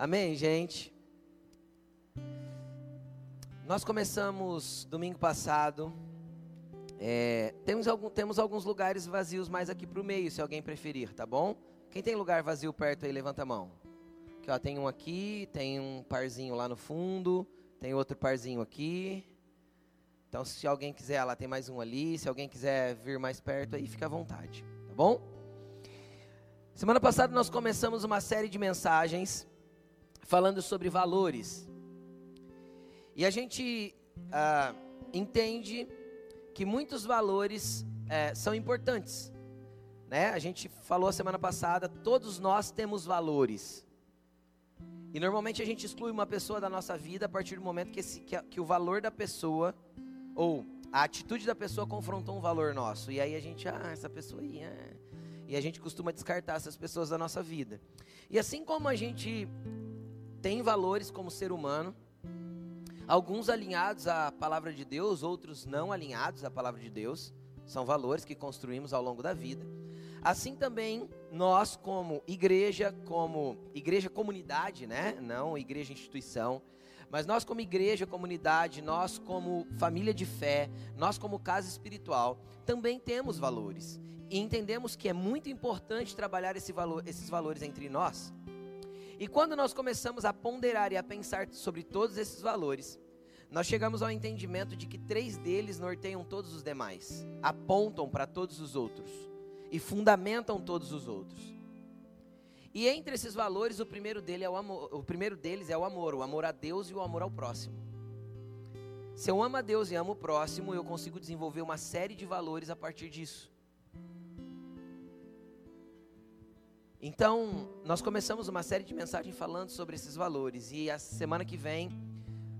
Amém, gente? Nós começamos domingo passado. É, temos, algum, temos alguns lugares vazios mais aqui para o meio, se alguém preferir, tá bom? Quem tem lugar vazio perto aí, levanta a mão. Aqui, ó, tem um aqui, tem um parzinho lá no fundo, tem outro parzinho aqui. Então, se alguém quiser, lá tem mais um ali. Se alguém quiser vir mais perto aí, fica à vontade, tá bom? Semana passada nós começamos uma série de mensagens falando sobre valores. E a gente ah, entende que muitos valores eh, são importantes. Né? A gente falou semana passada, todos nós temos valores. E normalmente a gente exclui uma pessoa da nossa vida a partir do momento que, esse, que, que o valor da pessoa, ou a atitude da pessoa confrontou um valor nosso. E aí a gente, ah, essa pessoa aí, é. E a gente costuma descartar essas pessoas da nossa vida. E assim como a gente tem valores como ser humano, alguns alinhados à palavra de Deus, outros não alinhados à palavra de Deus, são valores que construímos ao longo da vida. Assim também nós como igreja, como igreja comunidade, né? Não igreja instituição, mas nós como igreja, comunidade, nós como família de fé, nós como casa espiritual, também temos valores. E entendemos que é muito importante trabalhar esse valor, esses valores entre nós. E quando nós começamos a ponderar e a pensar sobre todos esses valores, nós chegamos ao entendimento de que três deles norteiam todos os demais, apontam para todos os outros e fundamentam todos os outros. E entre esses valores, o primeiro, dele é o, amor, o primeiro deles é o amor, o amor a Deus e o amor ao próximo. Se eu amo a Deus e amo o próximo, eu consigo desenvolver uma série de valores a partir disso. Então, nós começamos uma série de mensagens falando sobre esses valores e a semana que vem,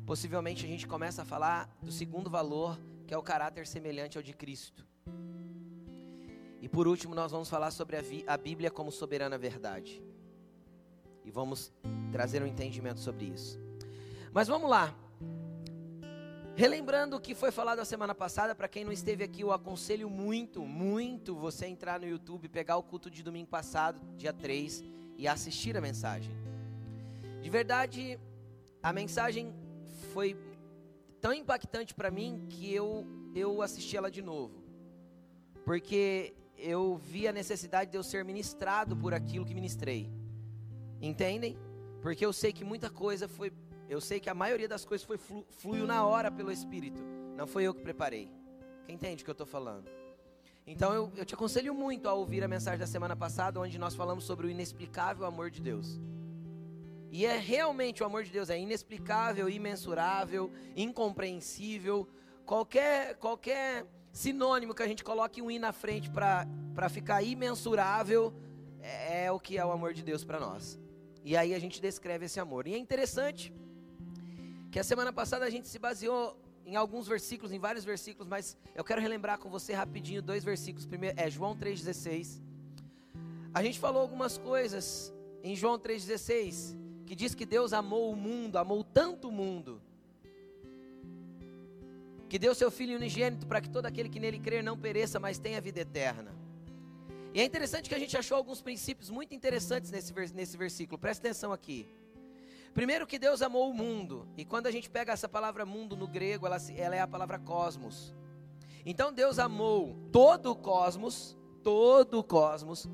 possivelmente a gente começa a falar do segundo valor, que é o caráter semelhante ao de Cristo. E por último, nós vamos falar sobre a, a Bíblia como soberana verdade. E vamos trazer um entendimento sobre isso. Mas vamos lá. Relembrando o que foi falado a semana passada, para quem não esteve aqui, eu aconselho muito, muito você entrar no YouTube, pegar o culto de domingo passado, dia 3, e assistir a mensagem. De verdade, a mensagem foi tão impactante para mim que eu, eu assisti ela de novo. Porque eu vi a necessidade de eu ser ministrado por aquilo que ministrei. Entendem? Porque eu sei que muita coisa foi eu sei que a maioria das coisas foi flu, fluiu na hora pelo Espírito. Não foi eu que preparei. Quem entende o que eu estou falando? Então eu, eu te aconselho muito a ouvir a mensagem da semana passada, onde nós falamos sobre o inexplicável amor de Deus. E é realmente o amor de Deus é inexplicável, imensurável, incompreensível. Qualquer, qualquer sinônimo que a gente coloque um i na frente para ficar imensurável é, é o que é o amor de Deus para nós. E aí a gente descreve esse amor. E é interessante que a semana passada a gente se baseou em alguns versículos, em vários versículos, mas eu quero relembrar com você rapidinho dois versículos. Primeiro é João 3,16. A gente falou algumas coisas em João 3,16, que diz que Deus amou o mundo, amou tanto o mundo, que deu seu Filho unigênito para que todo aquele que nele crer não pereça, mas tenha vida eterna. E é interessante que a gente achou alguns princípios muito interessantes nesse, nesse versículo, presta atenção aqui. Primeiro que Deus amou o mundo. E quando a gente pega essa palavra mundo no grego, ela, ela é a palavra cosmos. Então Deus amou todo o cosmos, todo o cosmos,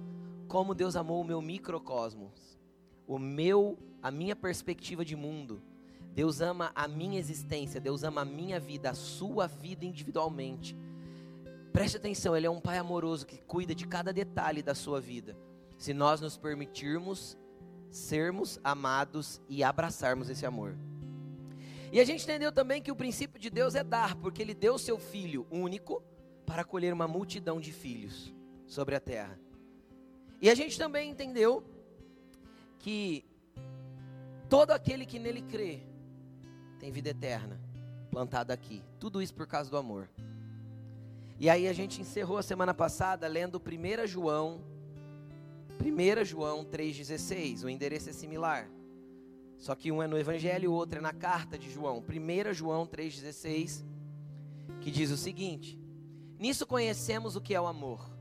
como Deus amou o meu microcosmos. O meu, a minha perspectiva de mundo. Deus ama a minha existência, Deus ama a minha vida, a sua vida individualmente. Preste atenção, Ele é um Pai amoroso que cuida de cada detalhe da sua vida. Se nós nos permitirmos sermos amados e abraçarmos esse amor. E a gente entendeu também que o princípio de Deus é dar, porque Ele deu seu Filho único para acolher uma multidão de filhos sobre a terra. E a gente também entendeu que todo aquele que nele crê tem vida eterna, plantada aqui. Tudo isso por causa do amor. E aí a gente encerrou a semana passada lendo 1 João 1 João 3,16, o endereço é similar. Só que um é no Evangelho e o outro é na carta de João. 1 João 3,16, que diz o seguinte: Nisso conhecemos o que é o amor.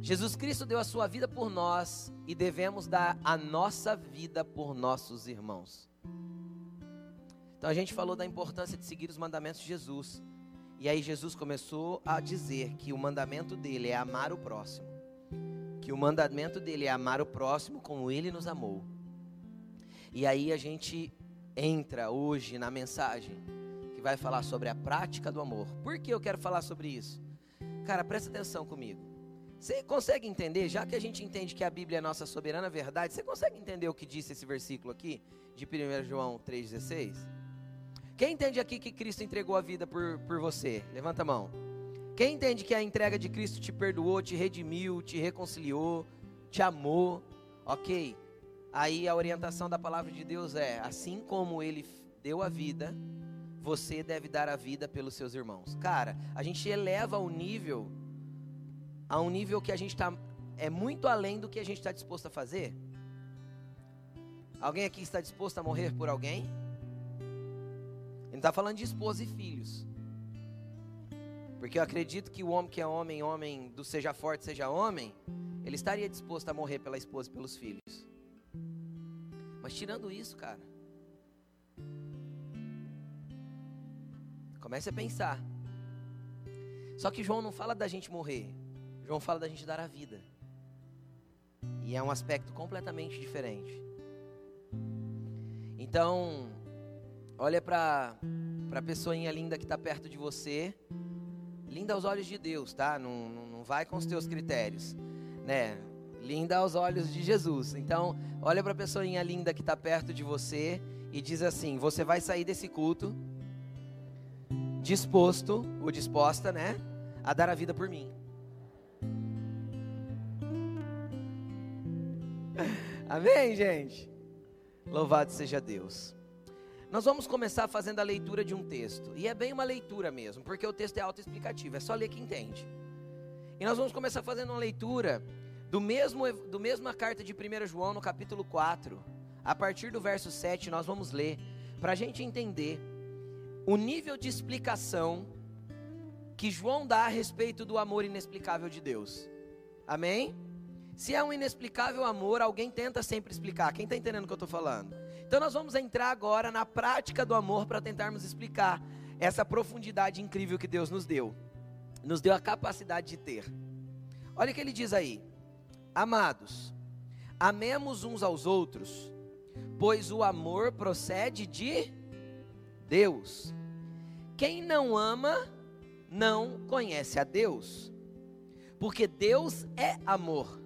Jesus Cristo deu a sua vida por nós e devemos dar a nossa vida por nossos irmãos. Então a gente falou da importância de seguir os mandamentos de Jesus. E aí Jesus começou a dizer que o mandamento dele é amar o próximo. Que o mandamento dele é amar o próximo como ele nos amou. E aí a gente entra hoje na mensagem que vai falar sobre a prática do amor. Por que eu quero falar sobre isso? Cara, presta atenção comigo. Você consegue entender, já que a gente entende que a Bíblia é nossa soberana verdade, você consegue entender o que disse esse versículo aqui de 1 João 3,16? Quem entende aqui que Cristo entregou a vida por, por você? Levanta a mão. Quem entende que a entrega de Cristo te perdoou, te redimiu, te reconciliou, te amou? Ok. Aí a orientação da palavra de Deus é: assim como Ele deu a vida, você deve dar a vida pelos seus irmãos. Cara, a gente eleva o nível a um nível que a gente está é muito além do que a gente está disposto a fazer. Alguém aqui está disposto a morrer por alguém? Ele está falando de esposa e filhos. Porque eu acredito que o homem que é homem, homem do seja forte, seja homem, ele estaria disposto a morrer pela esposa e pelos filhos. Mas tirando isso, cara, comece a pensar. Só que João não fala da gente morrer, João fala da gente dar a vida. E é um aspecto completamente diferente. Então, Olha para a pessoinha linda que está perto de você. Linda aos olhos de Deus, tá? Não, não, não vai com os teus critérios, né? Linda aos olhos de Jesus. Então, olha para a pessoinha linda que está perto de você e diz assim: Você vai sair desse culto disposto ou disposta, né? A dar a vida por mim. Amém, gente? Louvado seja Deus. Nós vamos começar fazendo a leitura de um texto. E é bem uma leitura mesmo, porque o texto é autoexplicativo, é só ler que entende. E nós vamos começar fazendo uma leitura do mesmo do mesma carta de 1 João, no capítulo 4. A partir do verso 7, nós vamos ler para a gente entender o nível de explicação que João dá a respeito do amor inexplicável de Deus. Amém? Se é um inexplicável amor, alguém tenta sempre explicar. Quem está entendendo o que eu estou falando? Então nós vamos entrar agora na prática do amor para tentarmos explicar essa profundidade incrível que Deus nos deu. Nos deu a capacidade de ter. Olha o que ele diz aí: Amados, amemos uns aos outros, pois o amor procede de Deus. Quem não ama não conhece a Deus, porque Deus é amor.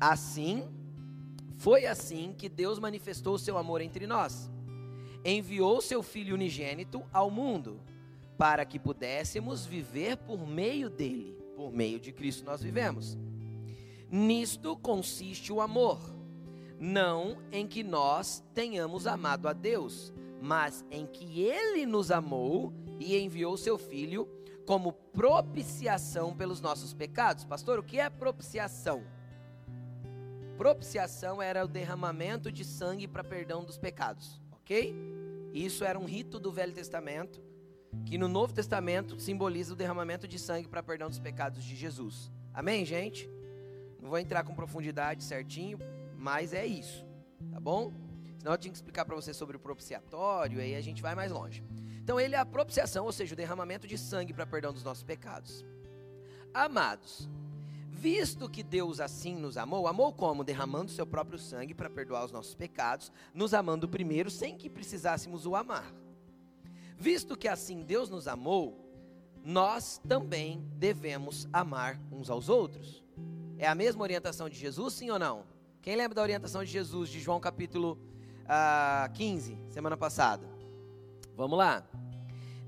Assim, foi assim que Deus manifestou o seu amor entre nós. Enviou seu Filho unigênito ao mundo, para que pudéssemos viver por meio dele. Por meio de Cristo nós vivemos. Nisto consiste o amor, não em que nós tenhamos amado a Deus, mas em que ele nos amou e enviou seu Filho como propiciação pelos nossos pecados. Pastor, o que é propiciação? Propiciação era o derramamento de sangue para perdão dos pecados, ok? Isso era um rito do Velho Testamento, que no Novo Testamento simboliza o derramamento de sangue para perdão dos pecados de Jesus. Amém, gente? Não vou entrar com profundidade certinho, mas é isso, tá bom? Senão eu tinha que explicar para você sobre o propiciatório, aí a gente vai mais longe. Então, ele é a propiciação, ou seja, o derramamento de sangue para perdão dos nossos pecados. Amados, Visto que Deus assim nos amou, amou como? Derramando seu próprio sangue para perdoar os nossos pecados, nos amando primeiro sem que precisássemos o amar. Visto que assim Deus nos amou, nós também devemos amar uns aos outros. É a mesma orientação de Jesus, sim ou não? Quem lembra da orientação de Jesus de João capítulo ah, 15, semana passada? Vamos lá.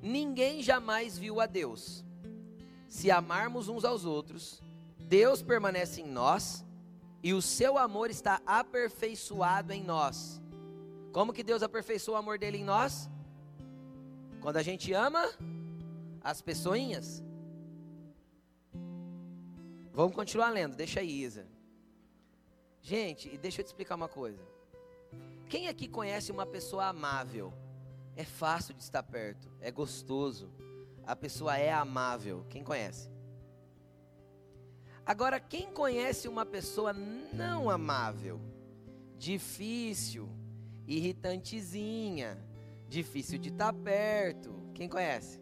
Ninguém jamais viu a Deus. Se amarmos uns aos outros, Deus permanece em nós e o seu amor está aperfeiçoado em nós. Como que Deus aperfeiçoa o amor dele em nós? Quando a gente ama as pessoinhas. Vamos continuar lendo, deixa aí, Isa. Gente, e deixa eu te explicar uma coisa. Quem aqui conhece uma pessoa amável? É fácil de estar perto, é gostoso. A pessoa é amável. Quem conhece? Agora, quem conhece uma pessoa não amável, difícil, irritantezinha, difícil de estar perto? Quem conhece?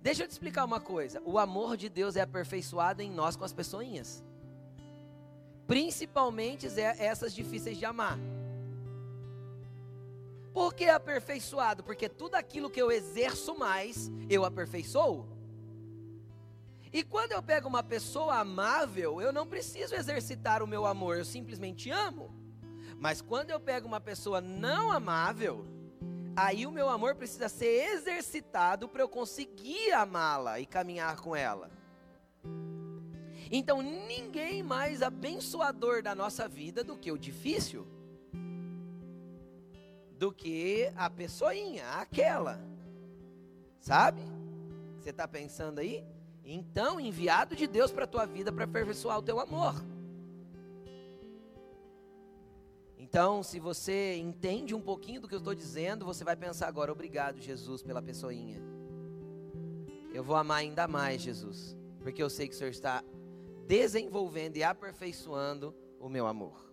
Deixa eu te explicar uma coisa: o amor de Deus é aperfeiçoado em nós com as pessoinhas, principalmente essas difíceis de amar. Por que aperfeiçoado? Porque tudo aquilo que eu exerço mais, eu aperfeiçoo. E quando eu pego uma pessoa amável, eu não preciso exercitar o meu amor, eu simplesmente amo. Mas quando eu pego uma pessoa não amável, aí o meu amor precisa ser exercitado para eu conseguir amá-la e caminhar com ela. Então, ninguém mais abençoador da nossa vida do que o difícil, do que a pessoinha, aquela, sabe? Você está pensando aí? Então, enviado de Deus para a tua vida para aperfeiçoar o teu amor. Então, se você entende um pouquinho do que eu estou dizendo, você vai pensar agora: obrigado, Jesus, pela pessoinha. Eu vou amar ainda mais, Jesus, porque eu sei que o Senhor está desenvolvendo e aperfeiçoando o meu amor.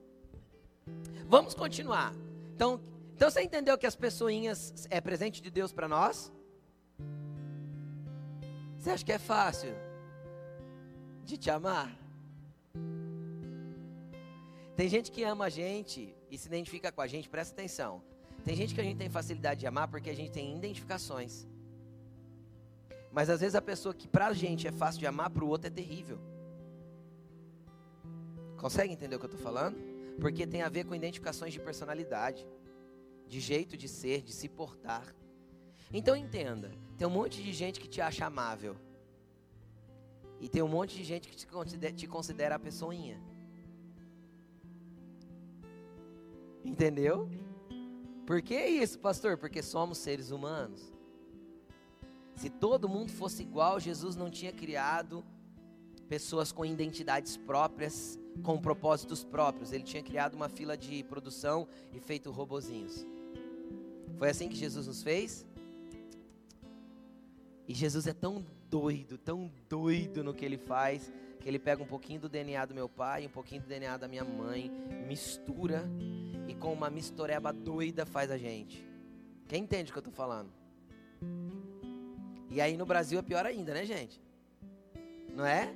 Vamos continuar. Então, então você entendeu que as pessoinhas é presente de Deus para nós? Você acha que é fácil de te amar? Tem gente que ama a gente e se identifica com a gente, presta atenção. Tem gente que a gente tem facilidade de amar porque a gente tem identificações. Mas às vezes a pessoa que pra gente é fácil de amar, pro outro é terrível. Consegue entender o que eu estou falando? Porque tem a ver com identificações de personalidade, de jeito de ser, de se portar. Então entenda, tem um monte de gente que te acha amável. E tem um monte de gente que te considera, te considera a pessoinha. Entendeu? Por que isso, pastor? Porque somos seres humanos. Se todo mundo fosse igual, Jesus não tinha criado pessoas com identidades próprias, com propósitos próprios. Ele tinha criado uma fila de produção e feito robozinhos. Foi assim que Jesus nos fez? E Jesus é tão doido, tão doido no que ele faz, que ele pega um pouquinho do DNA do meu pai, um pouquinho do DNA da minha mãe, mistura e com uma mistureba doida faz a gente. Quem entende o que eu estou falando? E aí no Brasil é pior ainda, né, gente? Não é?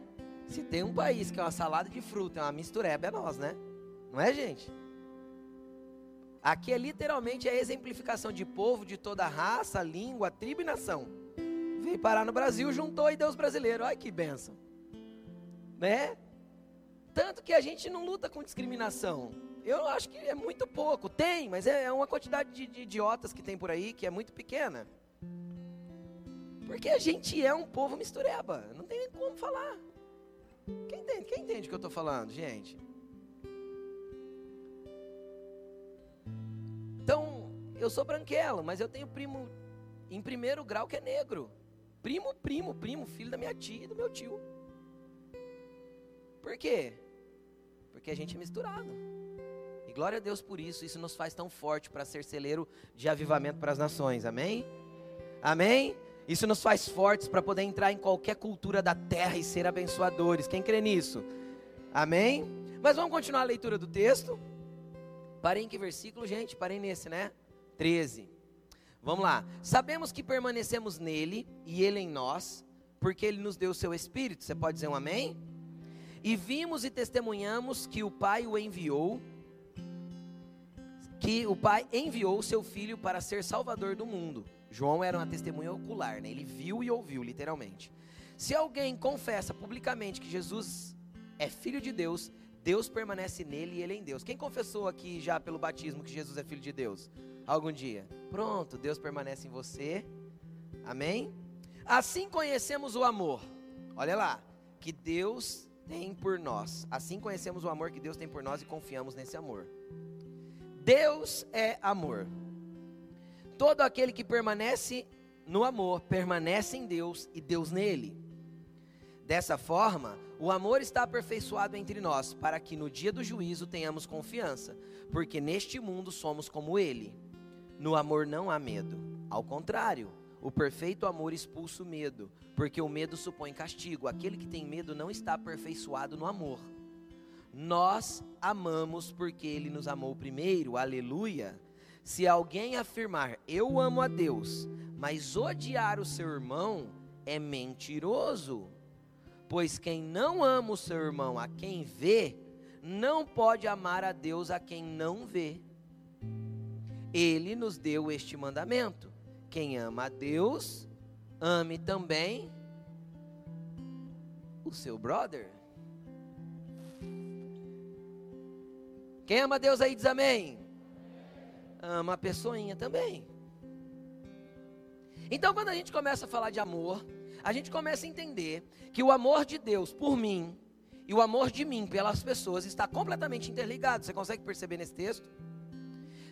Se tem um país que é uma salada de fruta, é uma mistureba, é nós, né? Não é, gente? Aqui é literalmente a exemplificação de povo de toda raça, língua, tribo e nação veio parar no Brasil, juntou e deu os brasileiros. Olha que benção. Né? Tanto que a gente não luta com discriminação. Eu acho que é muito pouco. Tem, mas é, é uma quantidade de, de idiotas que tem por aí que é muito pequena. Porque a gente é um povo mistureba. Não tem nem como falar. Quem entende, Quem entende o que eu estou falando, gente? Então, eu sou branquelo, mas eu tenho primo em primeiro grau que é negro. Primo, primo, primo, filho da minha tia e do meu tio. Por quê? Porque a gente é misturado. E glória a Deus por isso, isso nos faz tão forte para ser celeiro de avivamento para as nações. Amém? Amém? Isso nos faz fortes para poder entrar em qualquer cultura da terra e ser abençoadores. Quem crê nisso? Amém? Mas vamos continuar a leitura do texto. Parei em que versículo, gente? Parei nesse, né? 13. Vamos lá. Sabemos que permanecemos nele e ele em nós, porque ele nos deu o seu espírito. Você pode dizer um amém? E vimos e testemunhamos que o Pai o enviou, que o Pai enviou o seu filho para ser salvador do mundo. João era uma testemunha ocular, né? Ele viu e ouviu, literalmente. Se alguém confessa publicamente que Jesus é filho de Deus, Deus permanece nele e ele em Deus. Quem confessou aqui já pelo batismo que Jesus é filho de Deus? algum dia. Pronto, Deus permanece em você. Amém? Assim conhecemos o amor. Olha lá, que Deus tem por nós. Assim conhecemos o amor que Deus tem por nós e confiamos nesse amor. Deus é amor. Todo aquele que permanece no amor permanece em Deus e Deus nele. Dessa forma, o amor está aperfeiçoado entre nós, para que no dia do juízo tenhamos confiança, porque neste mundo somos como ele. No amor não há medo. Ao contrário, O perfeito amor expulsa o medo, porque o medo supõe castigo. Aquele que tem medo não está aperfeiçoado no amor. Nós amamos porque ele nos amou primeiro. Aleluia. Se alguém afirmar eu amo a Deus, mas odiar o seu irmão, é mentiroso. Pois quem não ama o seu irmão a quem vê, não pode amar a Deus a quem não vê. Ele nos deu este mandamento: quem ama a Deus, ame também o seu brother. Quem ama Deus aí diz amém. Ama a pessoinha também. Então, quando a gente começa a falar de amor, a gente começa a entender que o amor de Deus por mim e o amor de mim pelas pessoas está completamente interligado. Você consegue perceber nesse texto?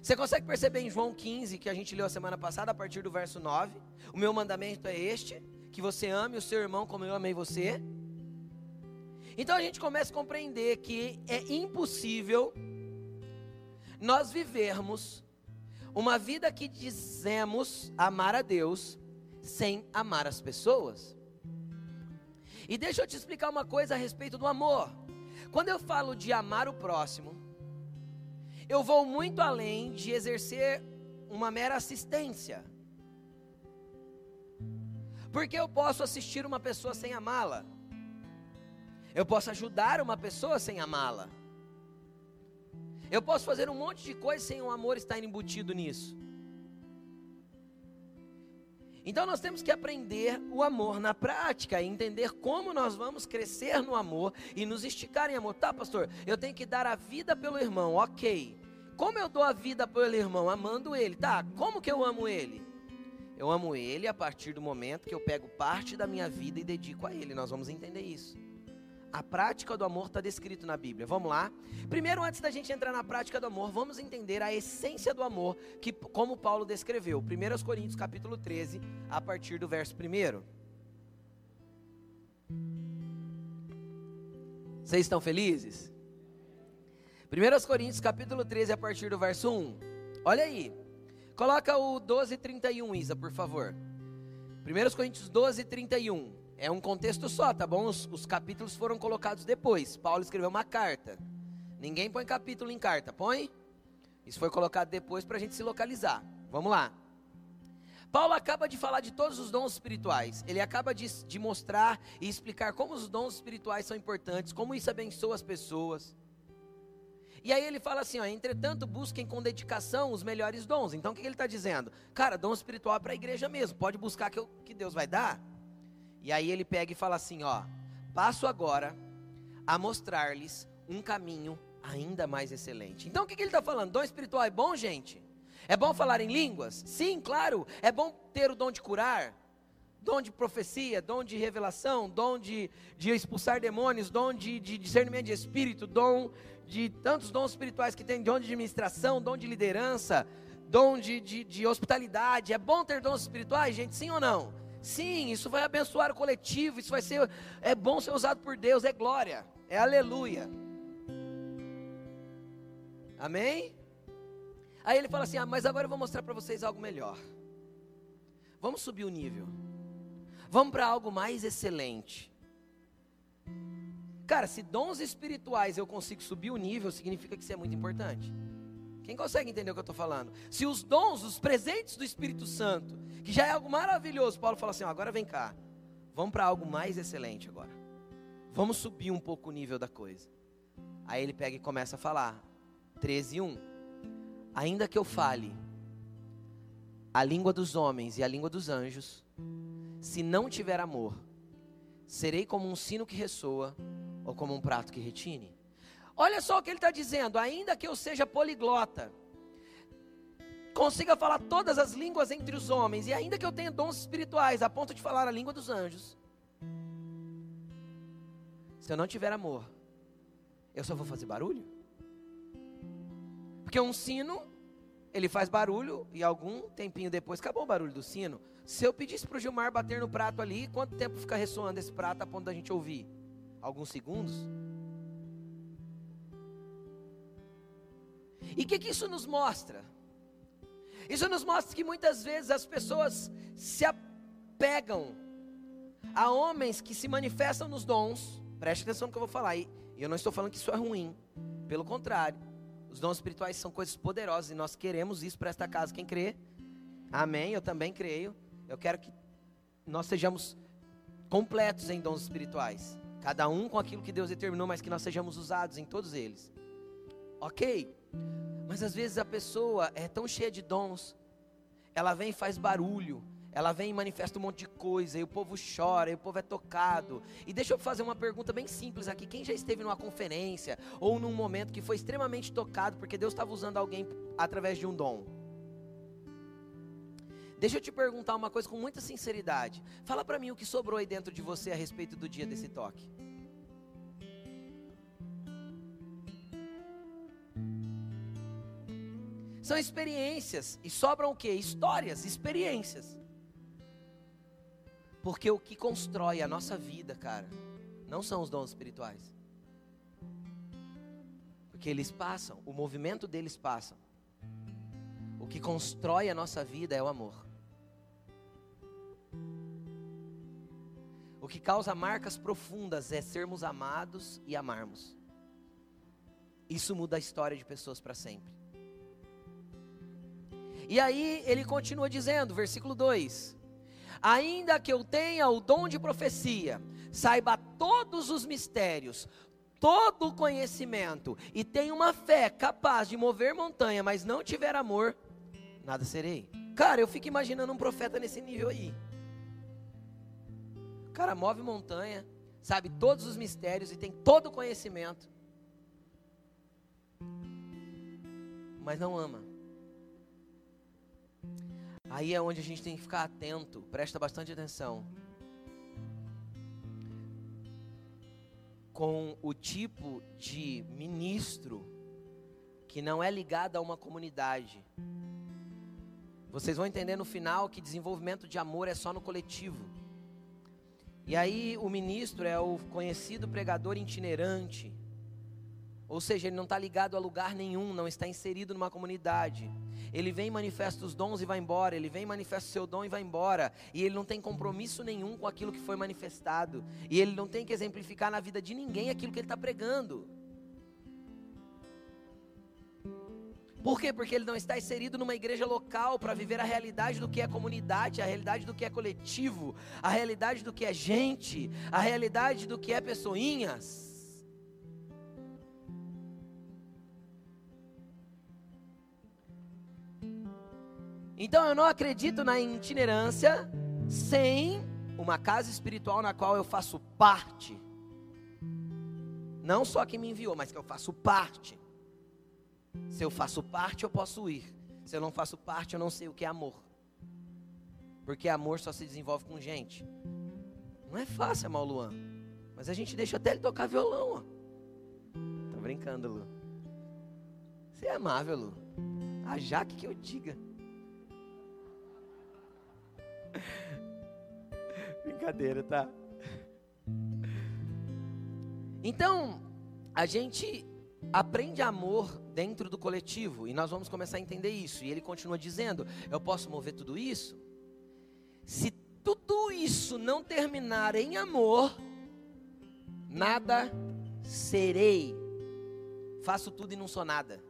Você consegue perceber em João 15, que a gente leu a semana passada, a partir do verso 9? O meu mandamento é este: que você ame o seu irmão como eu amei você. Então a gente começa a compreender que é impossível nós vivermos uma vida que dizemos amar a Deus sem amar as pessoas. E deixa eu te explicar uma coisa a respeito do amor. Quando eu falo de amar o próximo, eu vou muito além de exercer uma mera assistência. Porque eu posso assistir uma pessoa sem amá-la. Eu posso ajudar uma pessoa sem amá-la. Eu posso fazer um monte de coisa sem o amor estar embutido nisso. Então nós temos que aprender o amor na prática e entender como nós vamos crescer no amor e nos esticar em amor. Tá, pastor? Eu tenho que dar a vida pelo irmão, ok. Como eu dou a vida pelo irmão? Amando ele. Tá, como que eu amo ele? Eu amo ele a partir do momento que eu pego parte da minha vida e dedico a ele. Nós vamos entender isso. A prática do amor está descrito na Bíblia. Vamos lá? Primeiro, antes da gente entrar na prática do amor, vamos entender a essência do amor, que como Paulo descreveu. 1 Coríntios capítulo 13, a partir do verso 1. Vocês estão felizes? 1 Coríntios capítulo 13, a partir do verso 1. Olha aí. Coloca o 12:31, Isa, por favor. 1 Coríntios 12, 31. É um contexto só, tá bom? Os, os capítulos foram colocados depois. Paulo escreveu uma carta. Ninguém põe capítulo em carta, põe? Isso foi colocado depois para a gente se localizar. Vamos lá. Paulo acaba de falar de todos os dons espirituais. Ele acaba de, de, mostrar e explicar como os dons espirituais são importantes, como isso abençoa as pessoas. E aí ele fala assim: ó, entretanto, busquem com dedicação os melhores dons. Então o que ele está dizendo? Cara, dom espiritual é para a igreja mesmo. Pode buscar que, eu, que Deus vai dar. E aí ele pega e fala assim: ó, passo agora a mostrar-lhes um caminho ainda mais excelente. Então o que, que ele está falando? Dom espiritual é bom, gente? É bom falar em línguas? Sim, claro. É bom ter o dom de curar, dom de profecia, dom de revelação, dom de, de expulsar demônios, dom de, de discernimento de espírito, dom de tantos dons espirituais que tem, dom de administração, dom de liderança, dom de, de, de hospitalidade. É bom ter dons espirituais, gente? Sim ou não? Sim, isso vai abençoar o coletivo, isso vai ser, é bom ser usado por Deus, é glória, é aleluia. Amém? Aí ele fala assim: ah, mas agora eu vou mostrar para vocês algo melhor. Vamos subir o nível. Vamos para algo mais excelente. Cara, se dons espirituais eu consigo subir o nível, significa que isso é muito importante. Quem consegue entender o que eu estou falando? Se os dons, os presentes do Espírito Santo, que já é algo maravilhoso, Paulo fala assim: ó, agora vem cá, vamos para algo mais excelente agora. Vamos subir um pouco o nível da coisa. Aí ele pega e começa a falar, 13 1. Ainda que eu fale a língua dos homens e a língua dos anjos, se não tiver amor, serei como um sino que ressoa ou como um prato que retine. Olha só o que ele está dizendo: ainda que eu seja poliglota, consiga falar todas as línguas entre os homens, e ainda que eu tenha dons espirituais a ponto de falar a língua dos anjos, se eu não tiver amor, eu só vou fazer barulho? Porque um sino, ele faz barulho, e algum tempinho depois acabou o barulho do sino. Se eu pedisse para o Gilmar bater no prato ali, quanto tempo fica ressoando esse prato a ponto da gente ouvir? Alguns segundos? E o que, que isso nos mostra? Isso nos mostra que muitas vezes as pessoas se, apegam a homens que se manifestam nos dons. Preste atenção no que eu vou falar. E eu não estou falando que isso é ruim. Pelo contrário. Os dons espirituais são coisas poderosas e nós queremos isso para esta casa. Quem crê? Amém. Eu também creio. Eu quero que nós sejamos completos em dons espirituais. Cada um com aquilo que Deus determinou, mas que nós sejamos usados em todos eles. Ok. Mas às vezes a pessoa é tão cheia de dons, ela vem e faz barulho, ela vem e manifesta um monte de coisa, e o povo chora, e o povo é tocado. E deixa eu fazer uma pergunta bem simples aqui: quem já esteve numa conferência ou num momento que foi extremamente tocado porque Deus estava usando alguém através de um dom? Deixa eu te perguntar uma coisa com muita sinceridade. Fala para mim o que sobrou aí dentro de você a respeito do dia desse toque. São experiências. E sobram o que? Histórias, experiências. Porque o que constrói a nossa vida, cara, não são os dons espirituais. Porque eles passam, o movimento deles passa. O que constrói a nossa vida é o amor. O que causa marcas profundas é sermos amados e amarmos. Isso muda a história de pessoas para sempre. E aí ele continua dizendo, versículo 2: Ainda que eu tenha o dom de profecia, saiba todos os mistérios, todo o conhecimento e tenha uma fé capaz de mover montanha, mas não tiver amor, nada serei. Cara, eu fico imaginando um profeta nesse nível aí. O cara move montanha, sabe todos os mistérios e tem todo o conhecimento, mas não ama. Aí é onde a gente tem que ficar atento, presta bastante atenção. Com o tipo de ministro que não é ligado a uma comunidade. Vocês vão entender no final que desenvolvimento de amor é só no coletivo. E aí o ministro é o conhecido pregador itinerante. Ou seja, ele não está ligado a lugar nenhum, não está inserido numa comunidade. Ele vem, manifesta os dons e vai embora. Ele vem, manifesta o seu dom e vai embora. E ele não tem compromisso nenhum com aquilo que foi manifestado. E ele não tem que exemplificar na vida de ninguém aquilo que ele está pregando. Por quê? Porque ele não está inserido numa igreja local para viver a realidade do que é comunidade, a realidade do que é coletivo, a realidade do que é gente, a realidade do que é pessoinhas. Então eu não acredito na itinerância sem uma casa espiritual na qual eu faço parte. Não só quem me enviou, mas que eu faço parte. Se eu faço parte, eu posso ir. Se eu não faço parte, eu não sei o que é amor. Porque amor só se desenvolve com gente. Não é fácil amar o Luan. Mas a gente deixa até ele tocar violão. Ó. Tô brincando, Lu. Você é amável, Lu. A Jaque que eu diga. Brincadeira, tá? Então, a gente aprende amor dentro do coletivo e nós vamos começar a entender isso. E ele continua dizendo: Eu posso mover tudo isso? Se tudo isso não terminar em amor, nada serei. Faço tudo e não sou nada.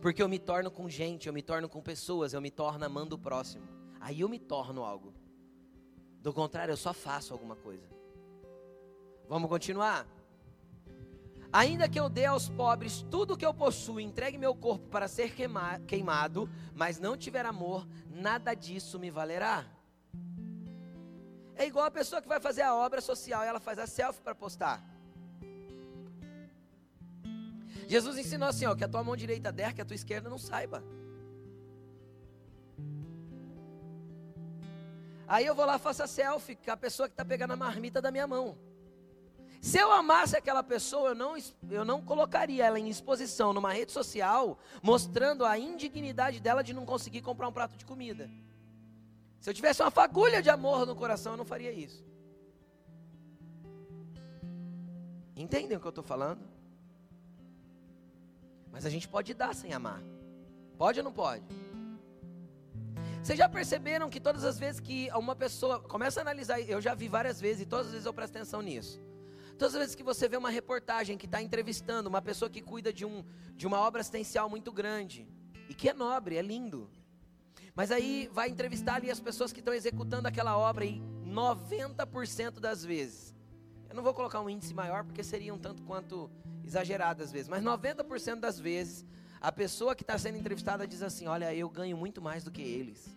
Porque eu me torno com gente, eu me torno com pessoas, eu me torno amando o próximo. Aí eu me torno algo. Do contrário, eu só faço alguma coisa. Vamos continuar? Ainda que eu dê aos pobres tudo o que eu possuo, entregue meu corpo para ser queimado, mas não tiver amor, nada disso me valerá. É igual a pessoa que vai fazer a obra social e ela faz a selfie para postar. Jesus ensinou assim, ó, que a tua mão direita der, que a tua esquerda não saiba. Aí eu vou lá faço a selfie com a pessoa que está pegando a marmita da minha mão. Se eu amasse aquela pessoa, eu não, eu não colocaria ela em exposição numa rede social, mostrando a indignidade dela de não conseguir comprar um prato de comida. Se eu tivesse uma fagulha de amor no coração, eu não faria isso. Entendem o que eu estou falando? Mas a gente pode dar sem amar. Pode ou não pode? Vocês já perceberam que todas as vezes que uma pessoa começa a analisar, eu já vi várias vezes e todas as vezes eu presto atenção nisso. Todas as vezes que você vê uma reportagem que está entrevistando uma pessoa que cuida de, um, de uma obra assistencial muito grande e que é nobre, é lindo. Mas aí vai entrevistar ali as pessoas que estão executando aquela obra e 90% das vezes, eu não vou colocar um índice maior porque seria um tanto quanto exagerado às vezes, mas 90% das vezes a pessoa que está sendo entrevistada diz assim: Olha, eu ganho muito mais do que eles.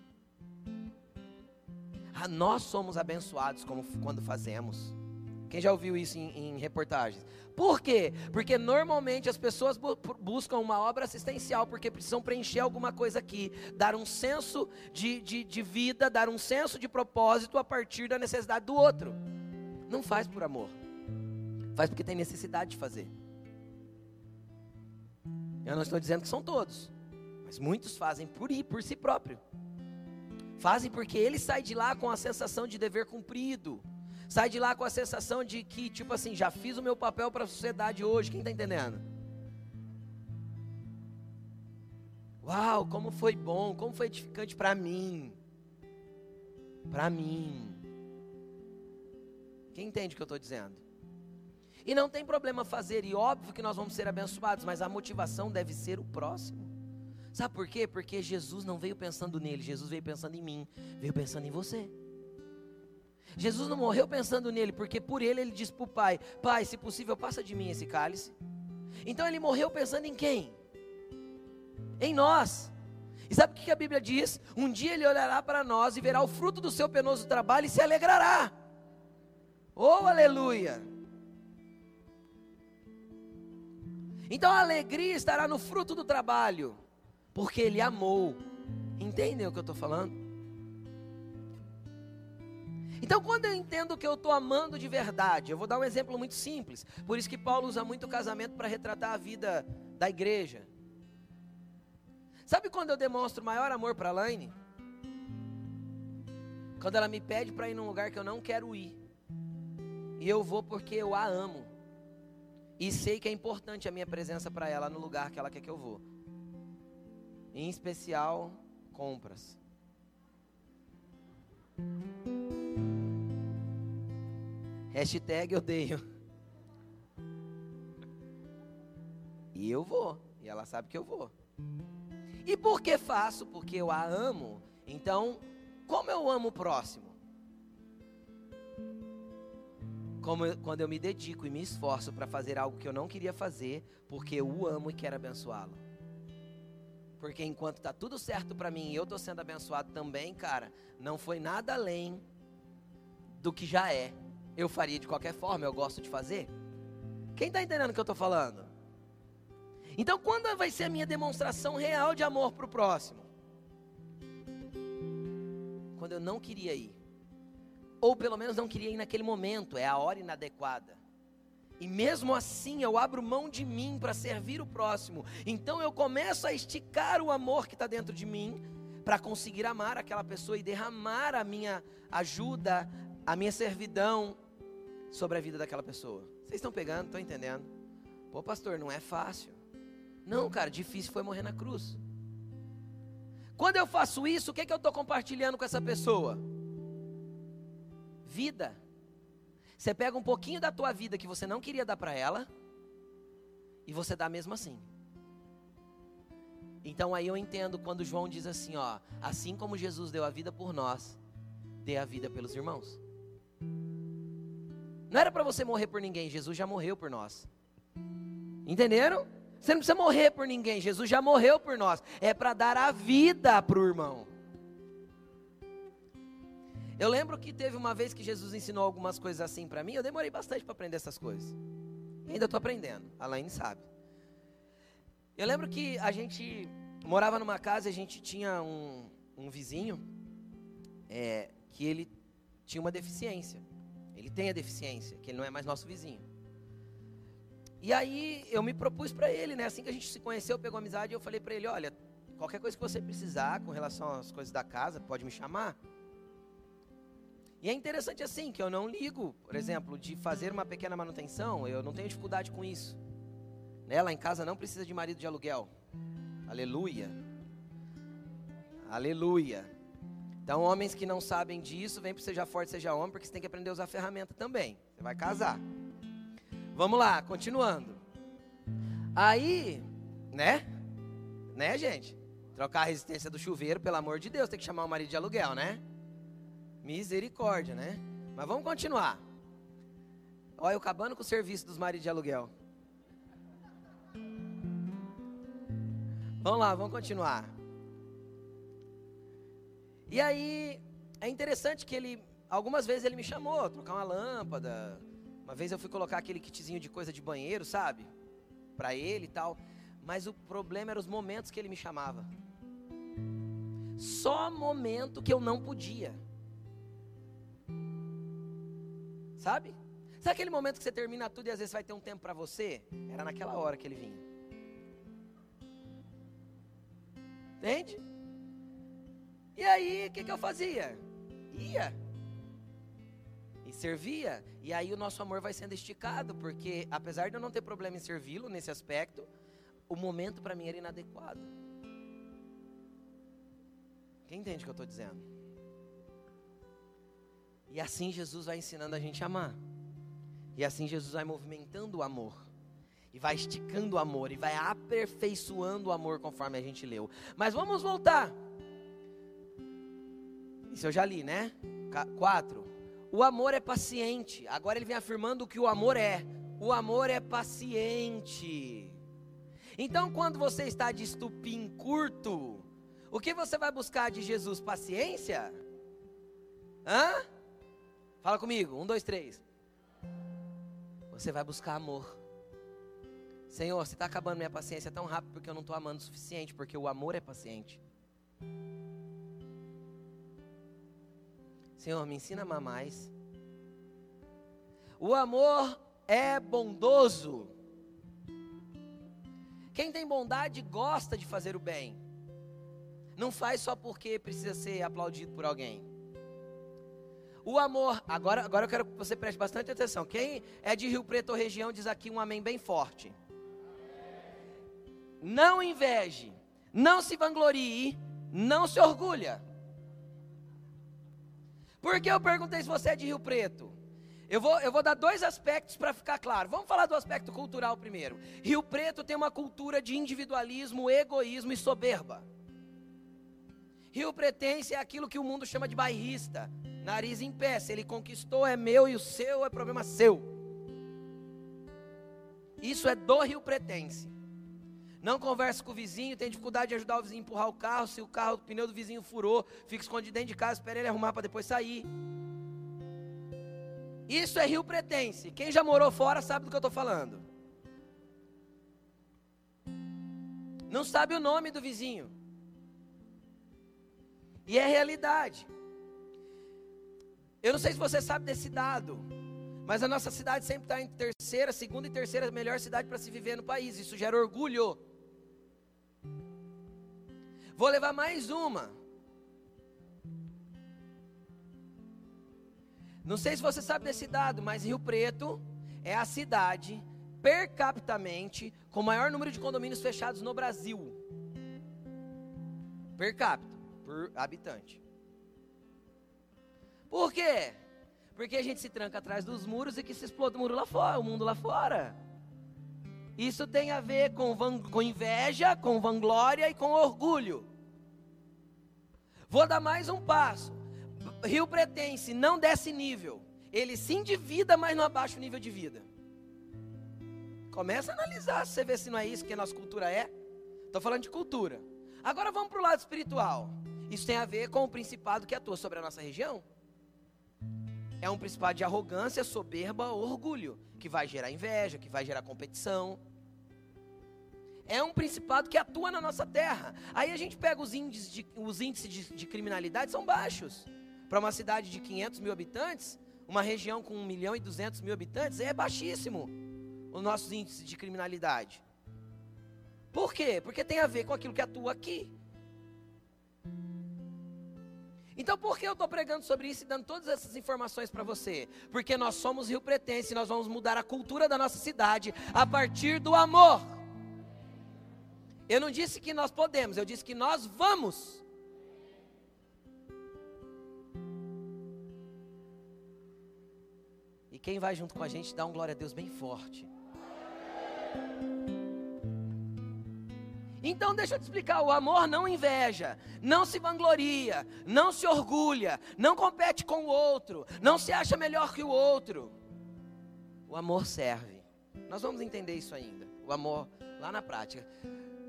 Ah, nós somos abençoados como, quando fazemos. Quem já ouviu isso em, em, reportagens? Por quê? Porque normalmente as pessoas bu buscam uma obra assistencial porque precisam preencher alguma coisa aqui, dar um senso de, de, de vida, dar um senso de propósito a partir da necessidade do outro. Não faz por amor, faz porque tem necessidade de fazer. Eu não estou dizendo que são todos, mas muitos fazem por ir, por si próprio. Fazem porque ele sai de lá com a sensação de dever cumprido. Sai de lá com a sensação de que, tipo assim, já fiz o meu papel para a sociedade hoje. Quem está entendendo? Uau, como foi bom, como foi edificante para mim. Para mim. Quem entende o que eu estou dizendo? E não tem problema fazer, e óbvio que nós vamos ser abençoados, mas a motivação deve ser o próximo. Sabe por quê? Porque Jesus não veio pensando nele, Jesus veio pensando em mim, veio pensando em você. Jesus não morreu pensando nele, porque por ele ele disse para o Pai: Pai, se possível, passa de mim esse cálice. Então ele morreu pensando em quem? Em nós. E sabe o que a Bíblia diz? Um dia ele olhará para nós e verá o fruto do seu penoso trabalho e se alegrará. Oh, aleluia! Então a alegria estará no fruto do trabalho, porque ele amou. Entendem o que eu estou falando? Então, quando eu entendo que eu estou amando de verdade, eu vou dar um exemplo muito simples. Por isso que Paulo usa muito o casamento para retratar a vida da igreja. Sabe quando eu demonstro maior amor para a Laine? Quando ela me pede para ir num lugar que eu não quero ir. E eu vou porque eu a amo. E sei que é importante a minha presença para ela no lugar que ela quer que eu vou. Em especial, compras. Hashtag odeio. E eu vou. E ela sabe que eu vou. E por que faço? Porque eu a amo. Então, como eu amo o próximo? Como eu, quando eu me dedico e me esforço para fazer algo que eu não queria fazer, porque eu o amo e quero abençoá-lo. Porque enquanto está tudo certo para mim e eu estou sendo abençoado também, cara, não foi nada além do que já é. Eu faria de qualquer forma, eu gosto de fazer. Quem está entendendo o que eu estou falando? Então, quando vai ser a minha demonstração real de amor para o próximo? Quando eu não queria ir ou pelo menos não queria ir naquele momento, é a hora inadequada. E mesmo assim eu abro mão de mim para servir o próximo. Então eu começo a esticar o amor que está dentro de mim para conseguir amar aquela pessoa e derramar a minha ajuda, a minha servidão sobre a vida daquela pessoa. Vocês estão pegando? Estão entendendo? Pô, pastor, não é fácil. Não, cara, difícil foi morrer na cruz. Quando eu faço isso, o que, é que eu estou compartilhando com essa pessoa? Vida. Você pega um pouquinho da tua vida que você não queria dar para ela e você dá mesmo assim. Então aí eu entendo quando João diz assim, ó, assim como Jesus deu a vida por nós, dê a vida pelos irmãos. Não era para você morrer por ninguém, Jesus já morreu por nós. Entenderam? Você não precisa morrer por ninguém, Jesus já morreu por nós. É para dar a vida para o irmão. Eu lembro que teve uma vez que Jesus ensinou algumas coisas assim para mim, eu demorei bastante para aprender essas coisas. E ainda estou aprendendo, a Laine sabe. Eu lembro que a gente morava numa casa e a gente tinha um, um vizinho é, que ele tinha uma deficiência. Ele tem a deficiência, que ele não é mais nosso vizinho. E aí eu me propus para ele, né? Assim que a gente se conheceu, pegou amizade, eu falei para ele, olha, qualquer coisa que você precisar com relação às coisas da casa, pode me chamar. E é interessante assim, que eu não ligo, por exemplo, de fazer uma pequena manutenção, eu não tenho dificuldade com isso. Né? Lá em casa não precisa de marido de aluguel. Aleluia. Aleluia. Então, homens que não sabem disso, vem para seja forte, seja homem, porque você tem que aprender a usar a ferramenta também. Você vai casar. Vamos lá, continuando. Aí, né? Né, gente? Trocar a resistência do chuveiro, pelo amor de Deus, tem que chamar o marido de aluguel, né? Misericórdia, né? Mas vamos continuar. Olha, eu acabando com o serviço dos maridos de aluguel. Vamos lá, vamos continuar. E aí, é interessante que ele, algumas vezes ele me chamou, trocar uma lâmpada. Uma vez eu fui colocar aquele kitzinho de coisa de banheiro, sabe? Para ele e tal. Mas o problema era os momentos que ele me chamava. Só momento que eu não podia. Sabe? Sabe aquele momento que você termina tudo e às vezes vai ter um tempo para você? Era naquela hora que ele vinha. Entende? E aí, o que, que eu fazia? Ia. E servia. E aí o nosso amor vai sendo esticado, porque apesar de eu não ter problema em servi-lo nesse aspecto, o momento para mim era inadequado. Quem entende o que eu estou dizendo? E assim Jesus vai ensinando a gente a amar. E assim Jesus vai movimentando o amor. E vai esticando o amor. E vai aperfeiçoando o amor conforme a gente leu. Mas vamos voltar. Isso eu já li, né? Quatro. O amor é paciente. Agora ele vem afirmando que o amor é. O amor é paciente. Então, quando você está de estupim curto, o que você vai buscar de Jesus? Paciência? Hã? Fala comigo. Um, dois, três. Você vai buscar amor. Senhor, você está acabando minha paciência tão rápido porque eu não estou amando o suficiente, porque o amor é paciente. Senhor, me ensina a amar mais. O amor é bondoso. Quem tem bondade gosta de fazer o bem. Não faz só porque precisa ser aplaudido por alguém. O amor, agora, agora eu quero que você preste bastante atenção. Quem é de Rio Preto ou região diz aqui um amém bem forte. Não inveje, não se vanglorie, não se orgulha. Por que eu perguntei se você é de Rio Preto? Eu vou, eu vou dar dois aspectos para ficar claro. Vamos falar do aspecto cultural primeiro. Rio Preto tem uma cultura de individualismo, egoísmo e soberba. Rio Pretense é aquilo que o mundo chama de bairrista. Nariz em pé. Se ele conquistou, é meu e o seu é problema seu. Isso é do Rio Pretense. Não converse com o vizinho, tem dificuldade de ajudar o vizinho a empurrar o carro. Se o carro, o pneu do vizinho furou, fica escondido dentro de casa, espera ele arrumar para depois sair. Isso é Rio Pretense. Quem já morou fora sabe do que eu estou falando. Não sabe o nome do vizinho. E é realidade. Eu não sei se você sabe desse dado, mas a nossa cidade sempre está em terceira, segunda e terceira melhor cidade para se viver no país. Isso gera orgulho. Vou levar mais uma. Não sei se você sabe desse dado, mas Rio Preto é a cidade per capitamente com o maior número de condomínios fechados no Brasil. Per capita, por habitante. Por quê? Porque a gente se tranca atrás dos muros e que se explode o muro lá fora, o mundo lá fora. Isso tem a ver com, van, com inveja, com vanglória e com orgulho. Vou dar mais um passo. Rio Pretense não desce nível. Ele se endivida, mas não abaixa o nível de vida. Começa a analisar, você vê se não é isso que a nossa cultura é. Estou falando de cultura. Agora vamos para o lado espiritual. Isso tem a ver com o principado que atua sobre a nossa região. É um principado de arrogância, soberba, orgulho, que vai gerar inveja, que vai gerar competição. É um principado que atua na nossa terra. Aí a gente pega os índices de, os índices de, de criminalidade, são baixos. Para uma cidade de 500 mil habitantes, uma região com 1 milhão e 200 mil habitantes, é baixíssimo os nossos índices de criminalidade. Por quê? Porque tem a ver com aquilo que atua aqui. Então por que eu estou pregando sobre isso e dando todas essas informações para você? Porque nós somos Rio Pretense e nós vamos mudar a cultura da nossa cidade a partir do amor. Eu não disse que nós podemos, eu disse que nós vamos. E quem vai junto com a gente, dá um glória a Deus bem forte. Então deixa eu te explicar: o amor não inveja, não se vangloria, não se orgulha, não compete com o outro, não se acha melhor que o outro. O amor serve. Nós vamos entender isso ainda. O amor lá na prática.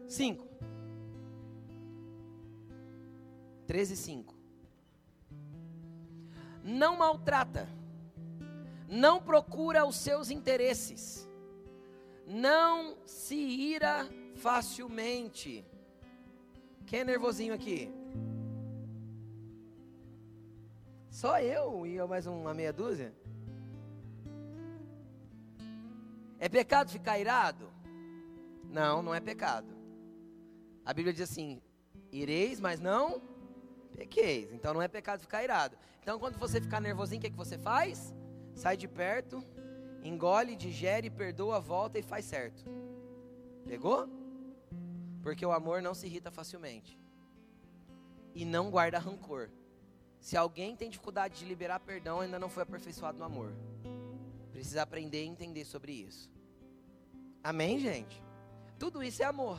5. 13, 5. Não maltrata, não procura os seus interesses, não se ira facilmente. Quem é nervosinho aqui? Só eu e eu mais uma meia dúzia? É pecado ficar irado? Não, não é pecado. A Bíblia diz assim: ireis, mas não pequeis. Então não é pecado ficar irado. Então quando você ficar nervosinho, o que, é que você faz? Sai de perto, engole, digere, perdoa, volta e faz certo. Pegou? Porque o amor não se irrita facilmente. E não guarda rancor. Se alguém tem dificuldade de liberar perdão, ainda não foi aperfeiçoado no amor. Precisa aprender e entender sobre isso. Amém, gente? Tudo isso é amor.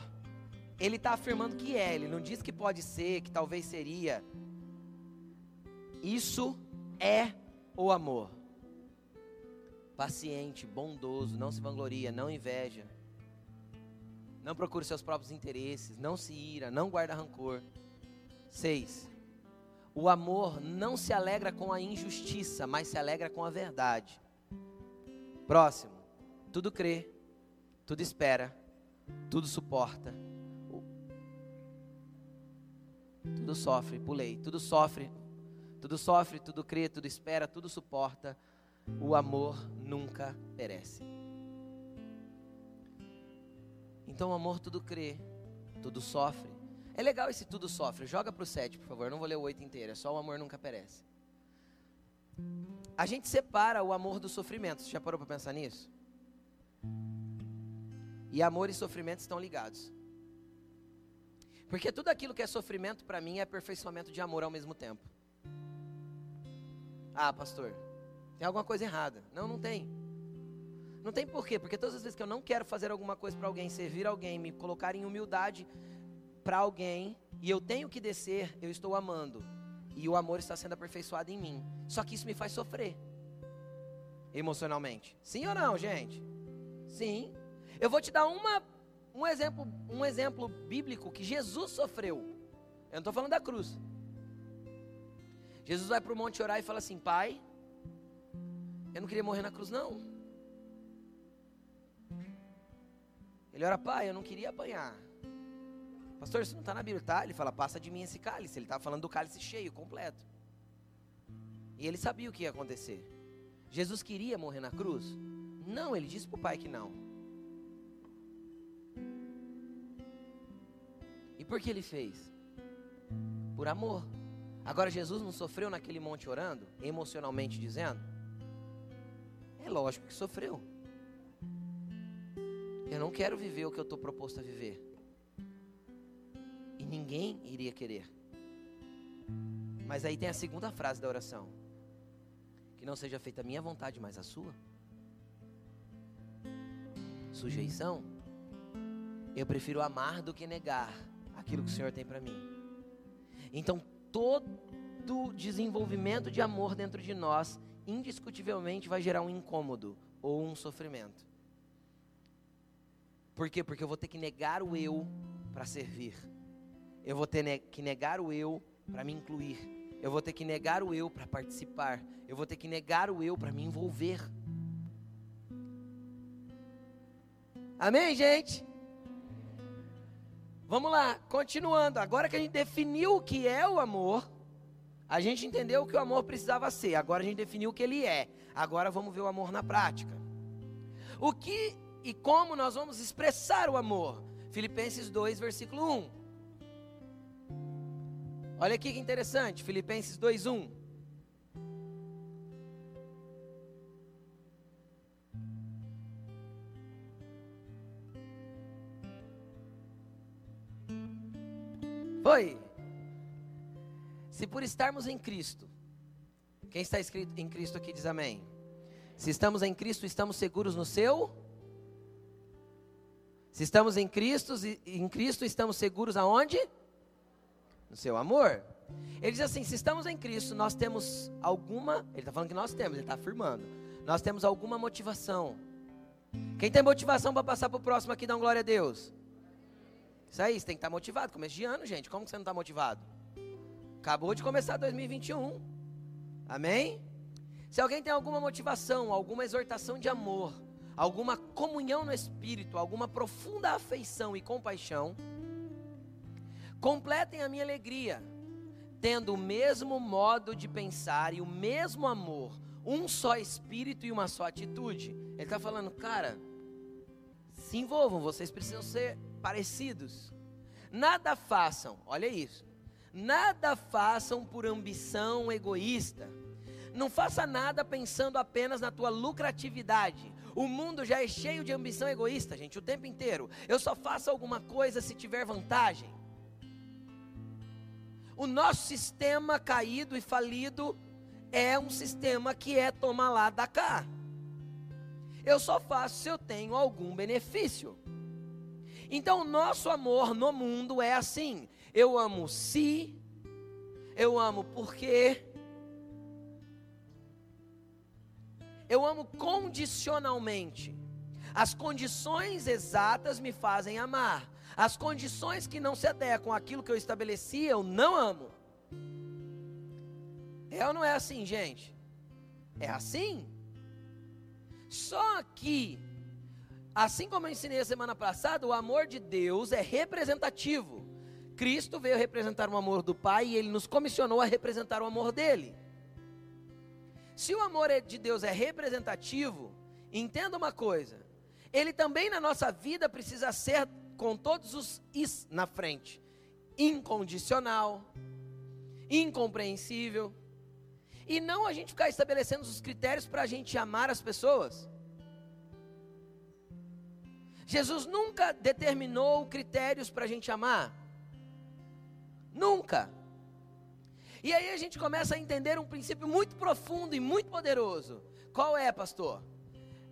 Ele está afirmando que é, ele não diz que pode ser, que talvez seria. Isso é o amor. Paciente, bondoso, não se vangloria, não inveja. Não procura seus próprios interesses, não se ira, não guarda rancor. 6. O amor não se alegra com a injustiça, mas se alegra com a verdade. Próximo. Tudo crê, tudo espera, tudo suporta, tudo sofre, pulei, tudo sofre, tudo sofre, tudo crê, tudo espera, tudo suporta. O amor nunca perece. Então o amor tudo crê, tudo sofre. É legal esse tudo sofre. Joga para o 7, por favor. Não vou ler o 8 inteiro. É só o amor nunca perece. A gente separa o amor do sofrimento. Você já parou para pensar nisso? E amor e sofrimento estão ligados. Porque tudo aquilo que é sofrimento para mim é aperfeiçoamento de amor ao mesmo tempo. Ah, pastor, tem alguma coisa errada. Não, não tem. Não tem porquê, porque todas as vezes que eu não quero fazer alguma coisa para alguém, servir alguém, me colocar em humildade para alguém, e eu tenho que descer, eu estou amando. E o amor está sendo aperfeiçoado em mim. Só que isso me faz sofrer. Emocionalmente. Sim ou não, gente? Sim. Eu vou te dar uma um exemplo, um exemplo bíblico que Jesus sofreu. Eu não estou falando da cruz. Jesus vai para o monte orar e fala assim: Pai, eu não queria morrer na cruz, não. Ele ora, Pai, eu não queria apanhar. Pastor, isso não está na Bíblia, tá? Ele fala, passa de mim esse cálice. Ele estava falando do cálice cheio, completo. E ele sabia o que ia acontecer. Jesus queria morrer na cruz? Não, ele disse para o Pai que não. por que ele fez? Por amor. Agora, Jesus não sofreu naquele monte orando, emocionalmente dizendo? É lógico que sofreu. Eu não quero viver o que eu estou proposto a viver. E ninguém iria querer. Mas aí tem a segunda frase da oração: Que não seja feita a minha vontade, mas a sua. Sujeição. Eu prefiro amar do que negar aquilo que o Senhor tem para mim. Então, todo desenvolvimento de amor dentro de nós, indiscutivelmente, vai gerar um incômodo ou um sofrimento. Por quê? Porque eu vou ter que negar o eu para servir. Eu vou ter que negar o eu para me incluir. Eu vou ter que negar o eu para participar. Eu vou ter que negar o eu para me envolver. Amém, gente? Vamos lá, continuando. Agora que a gente definiu o que é o amor, a gente entendeu o que o amor precisava ser. Agora a gente definiu o que ele é. Agora vamos ver o amor na prática. O que e como nós vamos expressar o amor? Filipenses 2, versículo 1. Olha aqui que interessante, Filipenses 2, 1. Oi. Se por estarmos em Cristo, quem está escrito em Cristo aqui diz amém. Se estamos em Cristo, estamos seguros no seu. Se estamos em Cristo, em Cristo estamos seguros aonde? No seu amor. Ele diz assim: se estamos em Cristo, nós temos alguma. Ele está falando que nós temos, ele está afirmando. Nós temos alguma motivação. Quem tem motivação para passar para o próximo aqui, dá um glória a Deus. Isso aí, você tem que estar tá motivado. Começo de ano, gente. Como que você não está motivado? Acabou de começar 2021. Amém? Se alguém tem alguma motivação, alguma exortação de amor, alguma comunhão no espírito, alguma profunda afeição e compaixão, completem a minha alegria, tendo o mesmo modo de pensar e o mesmo amor, um só espírito e uma só atitude. Ele está falando, cara, se envolvam, vocês precisam ser parecidos. Nada façam, olha isso. Nada façam por ambição egoísta. Não faça nada pensando apenas na tua lucratividade. O mundo já é cheio de ambição egoísta, gente, o tempo inteiro. Eu só faço alguma coisa se tiver vantagem. O nosso sistema caído e falido é um sistema que é tomar lá da cá. Eu só faço se eu tenho algum benefício. Então, o nosso amor no mundo é assim: eu amo se, eu amo porque, eu amo condicionalmente. As condições exatas me fazem amar. As condições que não se adequam àquilo que eu estabeleci, eu não amo. É ou não é assim, gente? É assim? Só que Assim como eu ensinei a semana passada, o amor de Deus é representativo. Cristo veio representar o amor do Pai e ele nos comissionou a representar o amor dele. Se o amor é de Deus é representativo, entenda uma coisa: ele também na nossa vida precisa ser com todos os is na frente incondicional, incompreensível, e não a gente ficar estabelecendo os critérios para a gente amar as pessoas. Jesus nunca determinou critérios para a gente amar. Nunca. E aí a gente começa a entender um princípio muito profundo e muito poderoso. Qual é, pastor?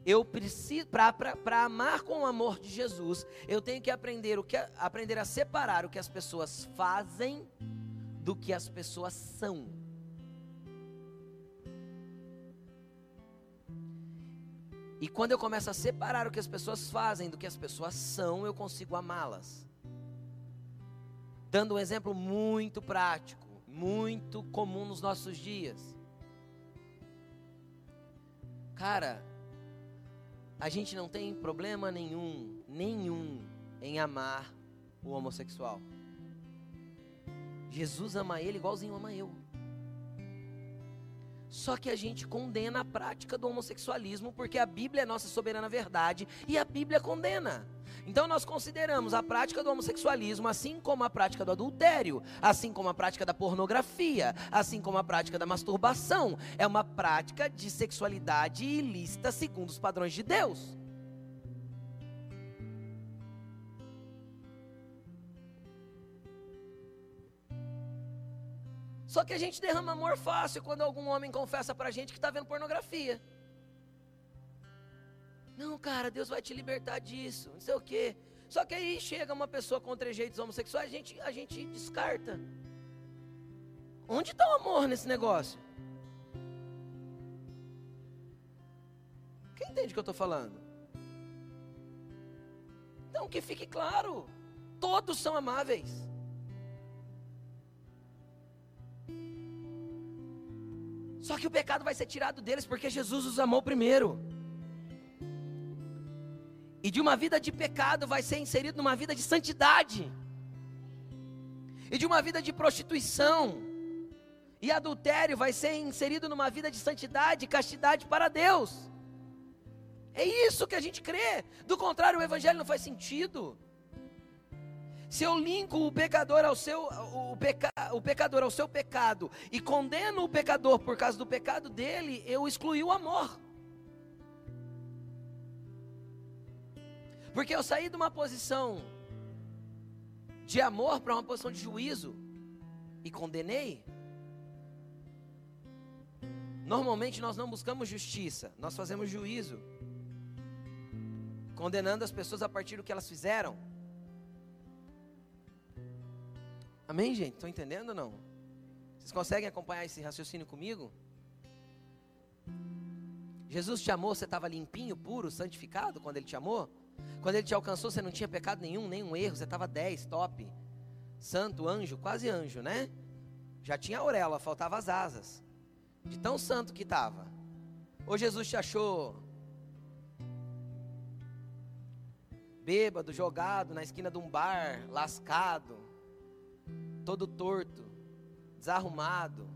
Eu preciso, para amar com o amor de Jesus, eu tenho que aprender, o que, aprender a separar o que as pessoas fazem do que as pessoas são. E quando eu começo a separar o que as pessoas fazem do que as pessoas são, eu consigo amá-las. Dando um exemplo muito prático, muito comum nos nossos dias. Cara, a gente não tem problema nenhum, nenhum, em amar o homossexual. Jesus ama ele igualzinho ama eu. Só que a gente condena a prática do homossexualismo porque a Bíblia é nossa soberana verdade e a Bíblia condena. Então nós consideramos a prática do homossexualismo assim como a prática do adultério, assim como a prática da pornografia, assim como a prática da masturbação, é uma prática de sexualidade ilícita segundo os padrões de Deus. Só que a gente derrama amor fácil quando algum homem confessa pra gente que está vendo pornografia. Não, cara, Deus vai te libertar disso, não sei o quê. Só que aí chega uma pessoa com trejeitos homossexuais, a gente, a gente descarta. Onde está o amor nesse negócio? Quem entende o que eu estou falando? Então, que fique claro: todos são amáveis. Só que o pecado vai ser tirado deles porque Jesus os amou primeiro. E de uma vida de pecado vai ser inserido numa vida de santidade. E de uma vida de prostituição e adultério vai ser inserido numa vida de santidade e castidade para Deus. É isso que a gente crê. Do contrário, o evangelho não faz sentido. Se eu linko o pecador ao seu o, peca, o pecador ao seu pecado e condeno o pecador por causa do pecado dele, eu excluí o amor. Porque eu saí de uma posição de amor para uma posição de juízo e condenei. Normalmente nós não buscamos justiça, nós fazemos juízo, condenando as pessoas a partir do que elas fizeram. Amém, gente? Estão entendendo ou não? Vocês conseguem acompanhar esse raciocínio comigo? Jesus te amou, você estava limpinho, puro, santificado quando Ele te amou? Quando Ele te alcançou, você não tinha pecado nenhum, nenhum erro, você estava 10, top. Santo, anjo, quase anjo, né? Já tinha auréola, faltava as asas. De tão santo que estava. Ou Jesus te achou bêbado, jogado na esquina de um bar, lascado, todo torto, desarrumado.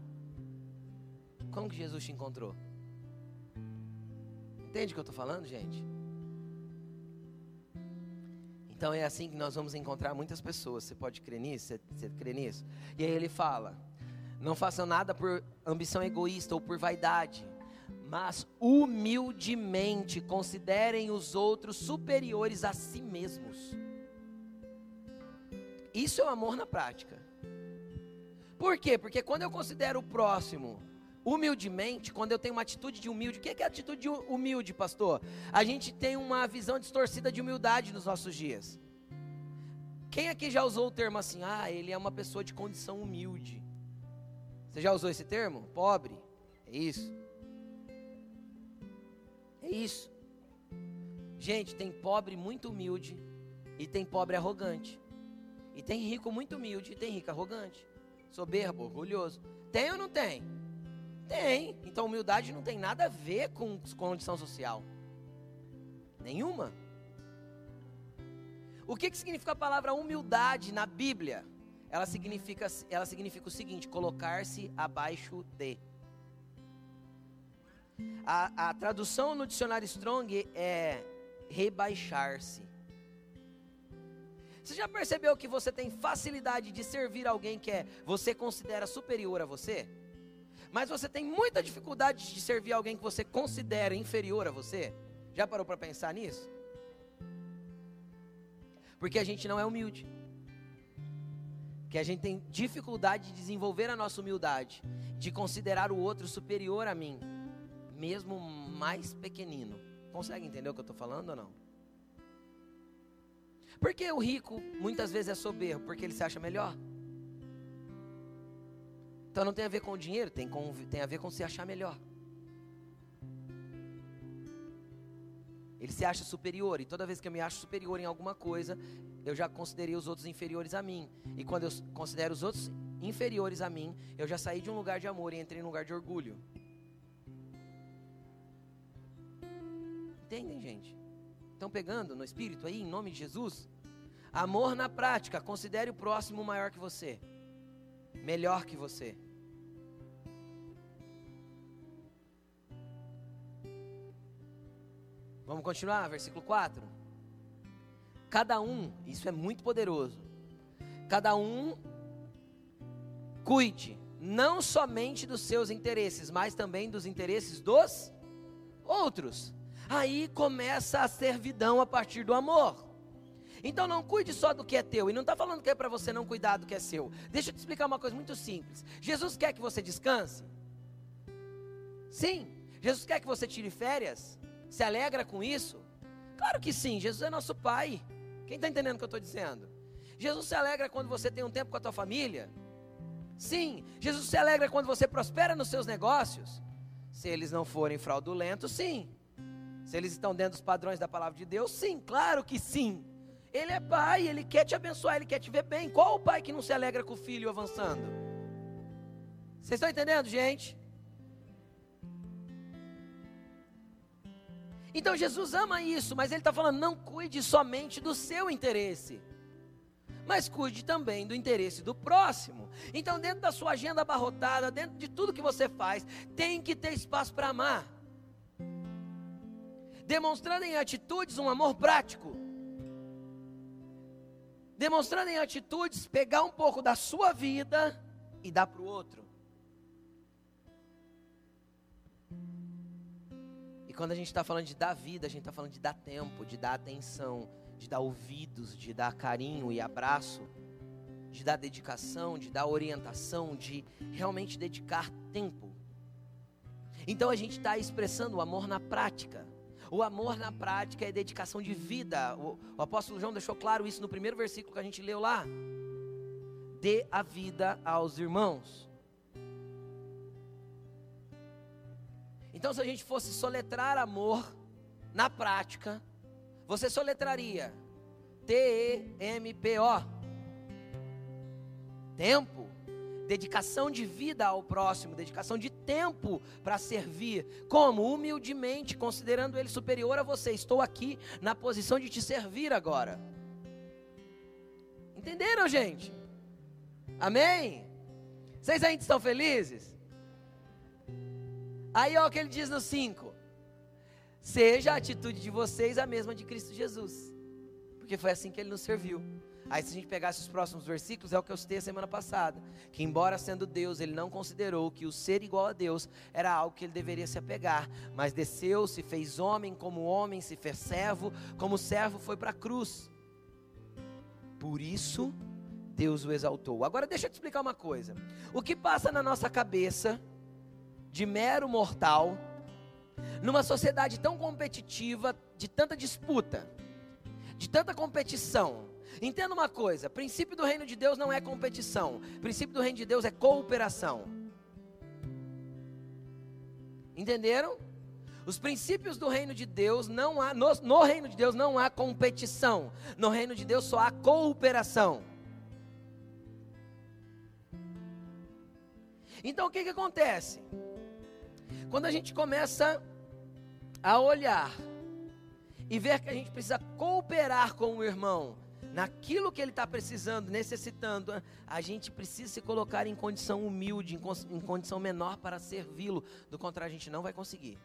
Como que Jesus te encontrou? Entende o que eu estou falando, gente? Então é assim que nós vamos encontrar muitas pessoas. Você pode crer nisso? Você, você crê nisso? E aí ele fala: Não façam nada por ambição egoísta ou por vaidade, mas humildemente considerem os outros superiores a si mesmos. Isso é o amor na prática. Por quê? Porque quando eu considero o próximo humildemente, quando eu tenho uma atitude de humilde, o que é, atitude de humilde, pastor? A gente tem uma visão distorcida de humildade nos nossos dias. Quem aqui já usou o termo assim, ah, ele é uma pessoa de condição humilde? Você já usou esse termo? Pobre? É isso. É isso. Gente, tem pobre muito humilde e tem pobre arrogante. E tem rico muito humilde e tem rico arrogante. Soberbo, orgulhoso. Tem ou não tem? Tem. Então humildade não tem nada a ver com condição social. Nenhuma. O que, que significa a palavra humildade na Bíblia? Ela significa, ela significa o seguinte: colocar-se abaixo de. A, a tradução no dicionário Strong é rebaixar-se. Você já percebeu que você tem facilidade de servir alguém que é, você considera superior a você? Mas você tem muita dificuldade de servir alguém que você considera inferior a você? Já parou para pensar nisso? Porque a gente não é humilde. Que a gente tem dificuldade de desenvolver a nossa humildade, de considerar o outro superior a mim, mesmo mais pequenino. Consegue entender o que eu estou falando ou não? Porque o rico muitas vezes é soberbo? Porque ele se acha melhor. Então não tem a ver com o dinheiro, tem, com, tem a ver com se achar melhor. Ele se acha superior, e toda vez que eu me acho superior em alguma coisa, eu já considerei os outros inferiores a mim. E quando eu considero os outros inferiores a mim, eu já saí de um lugar de amor e entrei num lugar de orgulho. Entendem, gente? Estão pegando no espírito aí, em nome de Jesus? Amor na prática, considere o próximo maior que você melhor que você. Vamos continuar, versículo 4. Cada um, isso é muito poderoso. Cada um cuide não somente dos seus interesses, mas também dos interesses dos outros. Aí começa a servidão a partir do amor. Então não cuide só do que é teu. E não está falando que é para você não cuidar do que é seu. Deixa eu te explicar uma coisa muito simples. Jesus quer que você descanse? Sim. Jesus quer que você tire férias? Se alegra com isso? Claro que sim. Jesus é nosso Pai. Quem está entendendo o que eu estou dizendo? Jesus se alegra quando você tem um tempo com a tua família? Sim. Jesus se alegra quando você prospera nos seus negócios? Se eles não forem fraudulentos, sim. Se eles estão dentro dos padrões da palavra de Deus, sim, claro que sim. Ele é pai, ele quer te abençoar, ele quer te ver bem. Qual o pai que não se alegra com o filho avançando? Vocês estão entendendo, gente? Então Jesus ama isso, mas ele está falando: não cuide somente do seu interesse, mas cuide também do interesse do próximo. Então, dentro da sua agenda abarrotada, dentro de tudo que você faz, tem que ter espaço para amar, demonstrando em atitudes um amor prático demonstrando em atitudes pegar um pouco da sua vida e dar para o outro. E quando a gente está falando de dar vida, a gente está falando de dar tempo, de dar atenção, de dar ouvidos, de dar carinho e abraço, de dar dedicação, de dar orientação, de realmente dedicar tempo. Então a gente está expressando o amor na prática. O amor na prática é dedicação de vida. O, o, apóstolo João deixou claro isso no primeiro versículo que a gente leu lá. Dê a vida aos irmãos. Então, se a gente fosse soletrar amor na prática, você soletraria T-E-M-P-O. Tempo dedicação de vida ao próximo, dedicação de tempo para servir. Como? Humildemente, considerando ele superior a você. Estou aqui na posição de te servir agora. Entenderam, gente? Amém? Vocês ainda estão felizes? Aí ó o que ele diz no 5. Seja a atitude de vocês a mesma de Cristo Jesus. Porque foi assim que ele nos serviu. Aí, se a gente pegasse os próximos versículos, é o que eu citei a semana passada: que, embora sendo Deus, ele não considerou que o ser igual a Deus era algo que ele deveria se apegar, mas desceu, se fez homem como homem, se fez servo, como servo foi para a cruz. Por isso, Deus o exaltou. Agora, deixa eu te explicar uma coisa: o que passa na nossa cabeça, de mero mortal, numa sociedade tão competitiva, de tanta disputa, de tanta competição, Entenda uma coisa: princípio do reino de Deus não é competição, princípio do reino de Deus é cooperação. Entenderam? Os princípios do reino de Deus não há, no, no reino de Deus não há competição, no reino de Deus só há cooperação. Então o que, que acontece? Quando a gente começa a olhar e ver que a gente precisa cooperar com o irmão, naquilo que ele está precisando, necessitando, a gente precisa se colocar em condição humilde, em, condição menor para servi-lo. Do contrário, a gente não vai conseguir.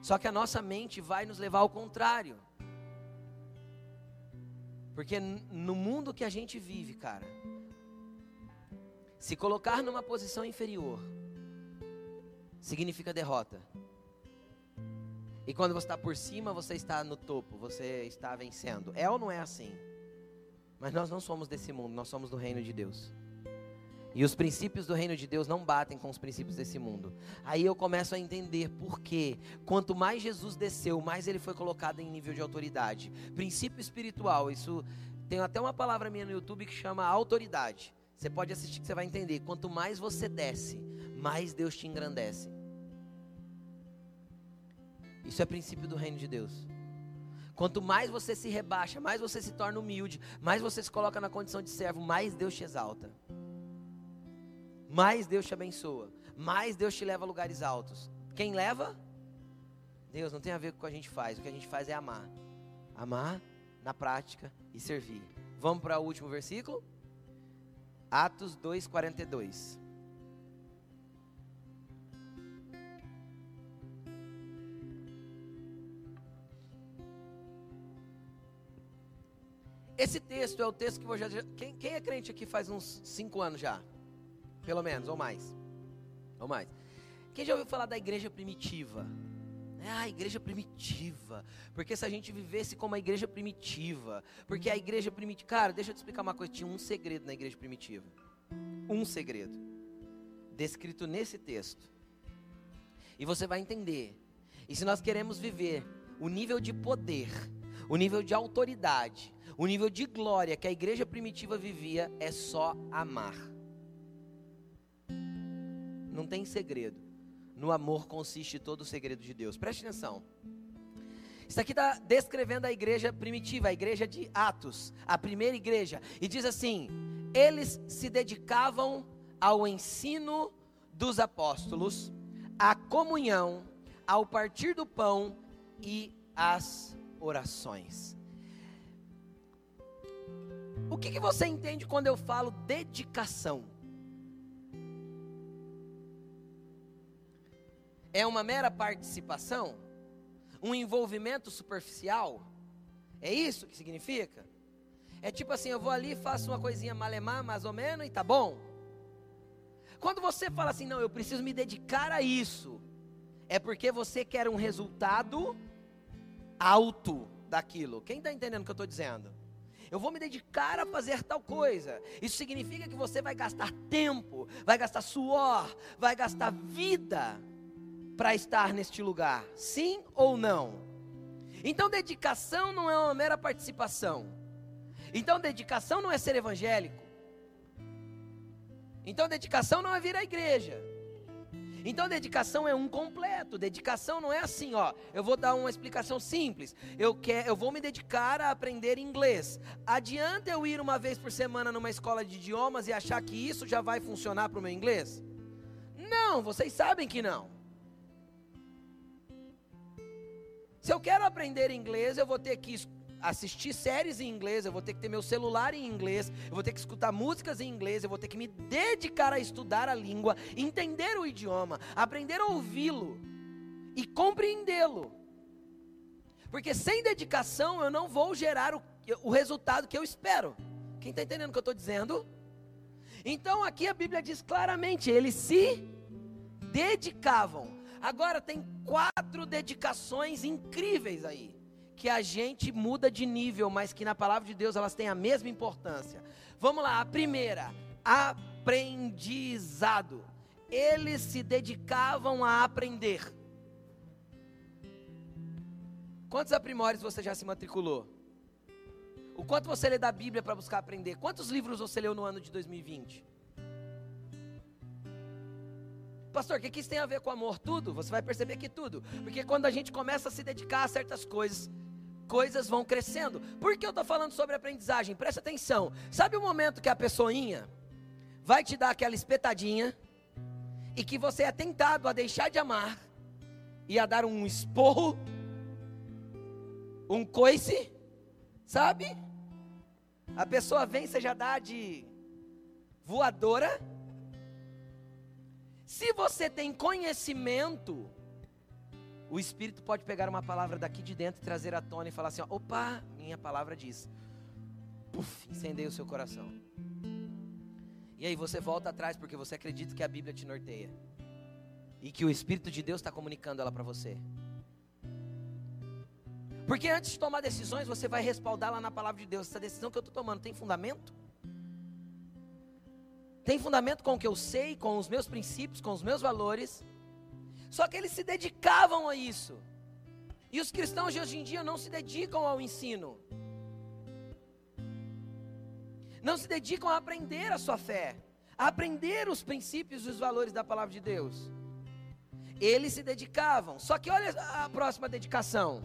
Só que a nossa mente vai nos levar ao contrário. Porque no mundo que a gente vive, cara, se colocar numa posição inferior significa derrota. E quando você está por cima, você está no topo, você está vencendo. É ou não é assim? Mas nós não somos desse mundo, nós somos do reino de Deus. E os princípios do reino de Deus não batem com os princípios desse mundo. Aí eu começo a entender por quê. Quanto mais Jesus desceu, mais ele foi colocado em nível de autoridade. Princípio espiritual, isso tem até uma palavra minha no YouTube que chama autoridade. Você pode assistir que você vai entender. Quanto mais você desce, mais Deus te engrandece. Isso é princípio do reino de Deus. Quanto mais você se rebaixa, mais você se torna humilde, mais você se coloca na condição de servo, mais Deus te exalta. Mais Deus te abençoa, mais Deus te leva a lugares altos. Quem leva? Deus não tem a ver com o que a gente faz. O que a gente faz é amar. Amar na prática e servir. Vamos para o último versículo? Atos 2:42. Esse texto é o texto que já. Quem, quem é crente aqui faz uns cinco anos já? Pelo menos, ou mais. Ou mais. Quem já ouviu falar da igreja primitiva? É a igreja primitiva. Porque se a gente vivesse como a igreja primitiva. Porque a igreja primitiva. Cara, deixa eu te explicar uma coisa. Tinha um segredo na igreja primitiva. Um segredo. Descrito nesse texto. E você vai entender. E se nós queremos viver o nível de poder, o nível de autoridade, o nível de glória que a igreja primitiva vivia é só amar. Não tem segredo. No amor consiste todo o segredo de Deus. Preste atenção. Isso aqui está descrevendo a igreja primitiva, a igreja de Atos, a primeira igreja. E diz assim: eles se dedicavam ao ensino dos apóstolos, à comunhão, ao partir do pão e às orações. O que, que você entende quando eu falo dedicação? É uma mera participação? Um envolvimento superficial? É isso que significa? É tipo assim, eu vou ali, faço uma coisinha malemar, mais ou menos, e tá bom. Quando você fala assim, não, eu preciso me dedicar a isso, é porque você quer um resultado alto daquilo. Quem está entendendo o que eu estou dizendo? Eu vou me dedicar a fazer tal coisa. Isso significa que você vai gastar tempo, vai gastar suor, vai gastar vida para estar neste lugar. Sim ou não? Então, dedicação não é uma mera participação. Então, dedicação não é ser evangélico. Então, dedicação não é vir à igreja. Então, dedicação é um completo. Dedicação não é assim, ó. Eu vou dar uma explicação simples. Eu quero, eu vou me dedicar a aprender inglês. Adianta eu ir uma vez por semana numa escola de idiomas e achar que isso já vai funcionar para o meu inglês? Não, vocês sabem que não. Se eu quero aprender inglês, eu vou ter que assistir séries em inglês, eu vou ter que ter meu celular em inglês, eu vou ter que escutar músicas em inglês, eu vou ter que me dedicar a estudar a língua, entender o idioma, aprender a ouvi-lo e compreendê-lo. Porque sem dedicação eu não vou gerar o, o resultado que eu espero. Quem está entendendo o que eu estou dizendo? Então aqui a Bíblia diz claramente: eles se dedicavam. Agora tem quatro dedicações incríveis aí que a gente muda de nível, mas que na palavra de Deus elas têm a mesma importância. Vamos lá, a primeira, aprendizado. Eles se dedicavam a aprender. Quantos aprimores você já se matriculou? O quanto você lê da Bíblia para buscar aprender? Quantos livros você leu no ano de 2020? Pastor, o que, isso tem a ver com amor? Tudo, você vai perceber que tudo. Porque quando a gente começa a se dedicar a certas coisas, coisas vão crescendo. Por que eu estou falando sobre aprendizagem? Presta atenção. Sabe o momento que a pessoinha vai te dar aquela espetadinha e que você é tentado a deixar de amar e a dar um esporro, um coice, sabe? A pessoa vem, você já dá de voadora. Se você tem conhecimento o Espírito pode pegar uma palavra daqui de dentro e trazer à tona e falar assim: ó, opa, minha palavra diz. Puf, incendeia o seu coração. E aí você volta atrás porque você acredita que a Bíblia te norteia. E que o Espírito de Deus está comunicando ela para você. Porque antes de tomar decisões, você vai respaldá-la na palavra de Deus. Essa decisão que eu estou tomando tem fundamento? Tem fundamento com o que eu sei, com os meus princípios, com os meus valores? Só que eles se dedicavam a isso. E os cristãos de hoje em dia não se dedicam ao ensino. Não se dedicam a aprender a sua fé, a aprender os princípios e os valores da palavra de Deus. Eles se dedicavam. Só que olha a próxima dedicação.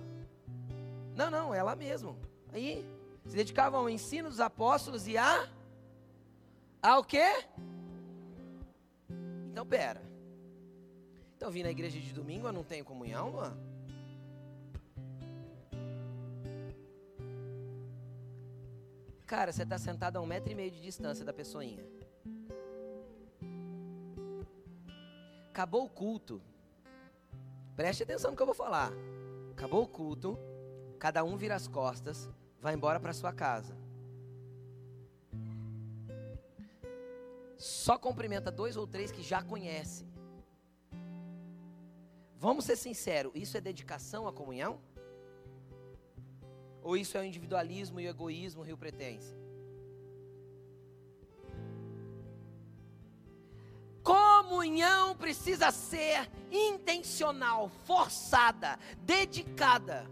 Não, não, é lá mesmo. Aí se dedicavam ao ensino dos apóstolos e a ao quê? Então pera. Então, vim na igreja de domingo, eu não tenho comunhão, Luan? Cara, você está sentado a um metro e meio de distância da pessoinha. Acabou o culto. Preste atenção no que eu vou falar. Acabou o culto. Cada um vira as costas, vai embora para sua casa. Só cumprimenta dois ou três que já conhece. Vamos ser sinceros, isso é dedicação à comunhão? Ou isso é o individualismo e o egoísmo rio pretense? Comunhão precisa ser intencional, forçada, dedicada.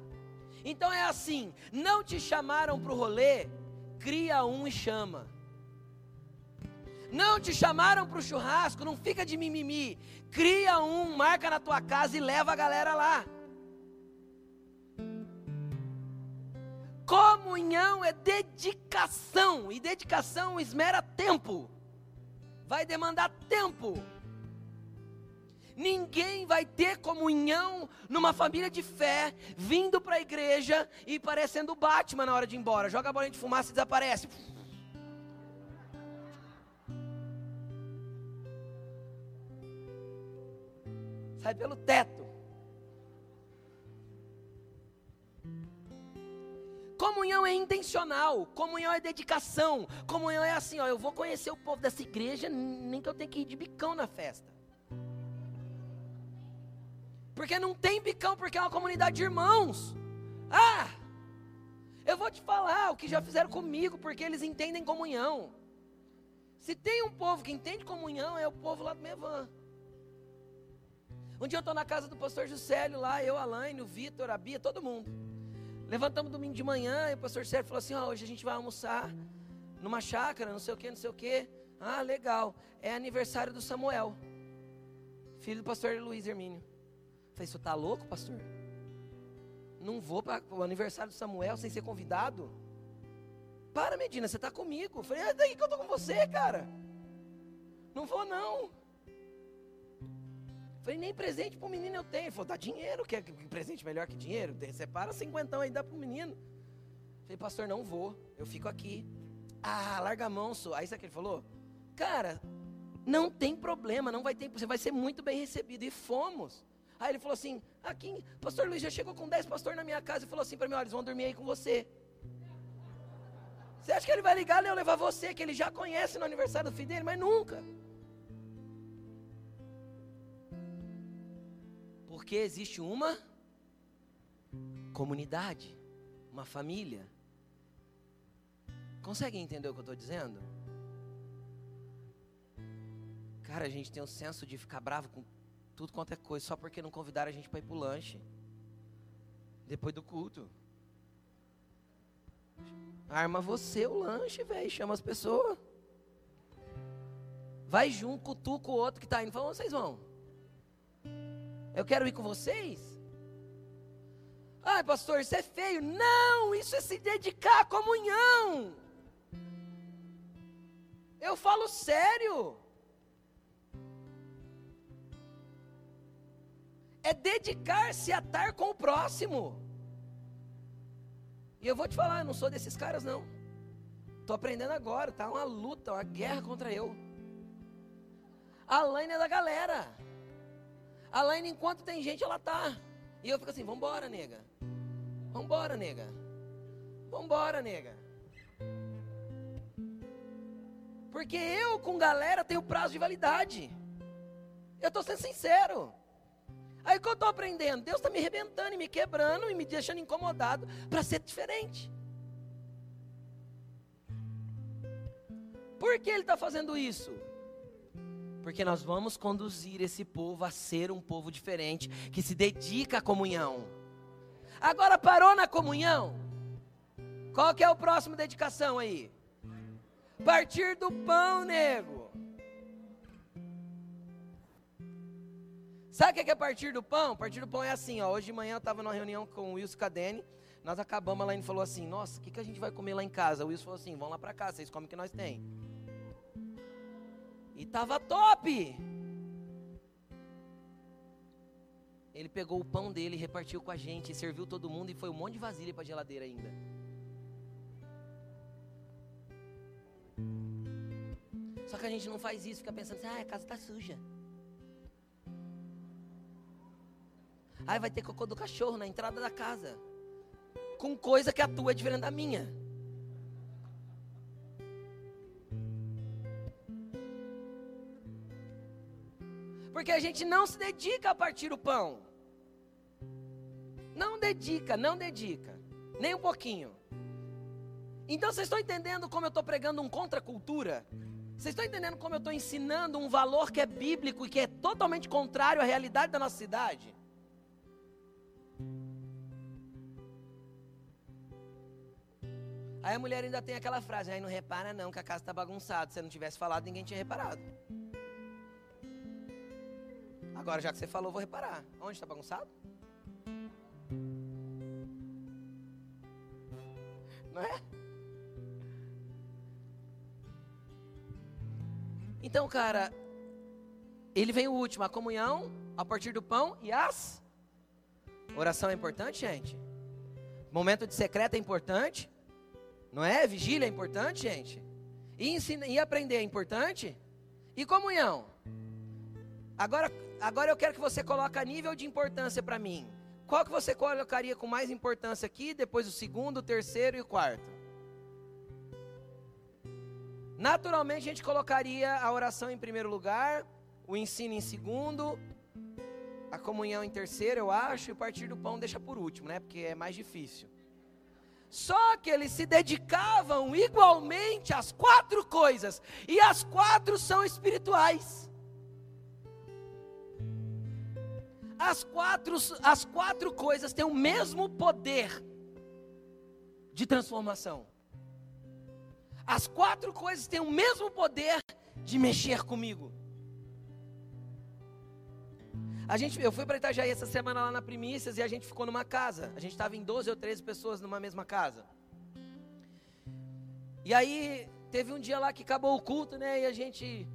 Então é assim: não te chamaram para o rolê, cria um e chama. Não te chamaram para o churrasco, não fica de mimimi. Cria um, marca na tua casa e leva a galera lá. Comunhão é dedicação, e dedicação esmera tempo, vai demandar tempo. Ninguém vai ter comunhão numa família de fé, vindo para a igreja e parecendo Batman na hora de ir embora. Joga a bolinha de fumaça e desaparece. Sai pelo teto. Comunhão é intencional, comunhão é dedicação, comunhão é assim, ó, eu vou conhecer o povo dessa igreja, nem que eu tenha que ir de bicão na festa. Porque não tem bicão, porque é uma comunidade de irmãos. Ah! Eu vou te falar o que já fizeram comigo, porque eles entendem comunhão. Se tem um povo que entende comunhão, é o povo lá do Mevan. Um dia eu estou na casa do pastor Juscelio lá, eu, Alaine, o Vitor, a Bia, todo mundo. Levantamos domingo de manhã e o pastor Juscelio falou assim: hoje a gente vai almoçar numa chácara, não sei o que, não sei o que. Ah, legal. É aniversário do Samuel, filho do pastor Luiz Hermínio. Falei, você está louco, pastor? Não vou para o aniversário do Samuel sem ser convidado? Para, Medina, você está comigo. Falei, é daí que eu estou com você, cara. Não vou, não. Falei, nem presente para o menino eu tenho. Ele falou, dá dinheiro, quer presente melhor que dinheiro? Separa cinquentão aí, dá para o menino. Falei, pastor, não vou, eu fico aqui. Ah, larga a mão, sou. Aí sabe o que ele falou? Cara, não tem problema, não vai ter, você vai ser muito bem recebido. E fomos. Aí ele falou assim: aqui, pastor Luiz já chegou com 10 pastores na minha casa e falou assim para mim: olha, eles vão dormir aí com você. Você acha que ele vai ligar e eu levar você, que ele já conhece no aniversário do filho dele, mas nunca. Porque existe uma comunidade, uma família. Conseguem entender o que eu estou dizendo? Cara, a gente tem um senso de ficar bravo com tudo quanto é coisa, só porque não convidaram a gente para ir para o lanche. Depois do culto. Arma você o lanche, velho. Chama as pessoas. Vai junto, cutuca o outro que está indo. Fala, vocês vão? Eu quero ir com vocês? Ai, pastor, isso é feio. Não, isso é se dedicar à comunhão. Eu falo sério. é dedicar-se a estar com o próximo. E eu vou te falar, eu não sou desses caras não. Estou aprendendo agora, tá uma luta, uma guerra contra eu. A Laine é da galera. A Laine, enquanto tem gente, ela tá. E eu fico assim, vambora, nega. Vambora, nega. Vambora, nega. Porque eu com galera tenho prazo de validade. Eu estou sendo sincero. Aí o que eu estou aprendendo? Deus está me arrebentando e me quebrando e me deixando incomodado para ser diferente. Por que Ele está fazendo isso? Porque nós vamos conduzir esse povo a ser um povo diferente, que se dedica à comunhão. Agora parou na comunhão? Qual que é o próximo dedicação aí? Partir do pão, nego. Sabe o que é partir do pão? Partir do pão é assim, ó. Hoje de manhã eu estava numa reunião com o Wilson Cadene. Nós acabamos lá e falou assim: Nossa, o que, que a gente vai comer lá em casa? O Wilson falou assim: Vamos lá para casa, vocês comem o que nós tem. E tava top. Ele pegou o pão dele, repartiu com a gente, serviu todo mundo e foi um monte de vasilha para geladeira ainda. Só que a gente não faz isso, fica pensando assim: Ah, a casa está suja. Aí vai ter cocô do cachorro na entrada da casa. Com coisa que a tua é diferente da minha. Porque a gente não se dedica a partir o pão. Não dedica, não dedica. Nem um pouquinho. Então vocês estão entendendo como eu estou pregando um contra cultura? Vocês estão entendendo como eu estou ensinando um valor que é bíblico e que é totalmente contrário à realidade da nossa cidade? Aí a mulher ainda tem aquela frase, aí não repara não, que a casa está bagunçada. Se não tivesse falado, ninguém tinha reparado. Agora, já que você falou, vou reparar. Onde está bagunçado? Não é? Então, cara, ele vem o último, a comunhão, a partir do pão e as. Oração é importante, gente? Momento de secreto é importante? Não é? Vigília é importante, gente? E, ensina, e aprender é importante? E comunhão? Agora, agora eu quero que você coloque nível de importância para mim. Qual que você colocaria com mais importância aqui, depois o segundo, o terceiro e o quarto? Naturalmente a gente colocaria a oração em primeiro lugar, o ensino em segundo, a comunhão em terceiro, eu acho, e partir do pão deixa por último, né? Porque é mais difícil. Só que eles se dedicavam igualmente às quatro coisas, e as quatro são espirituais. As quatro, as quatro coisas têm o mesmo poder de transformação. As quatro coisas têm o mesmo poder de mexer comigo. A gente, eu fui para Itajaí essa semana lá na Primícias e a gente ficou numa casa. A gente estava em 12 ou 13 pessoas numa mesma casa. E aí teve um dia lá que acabou o culto, né? E a gente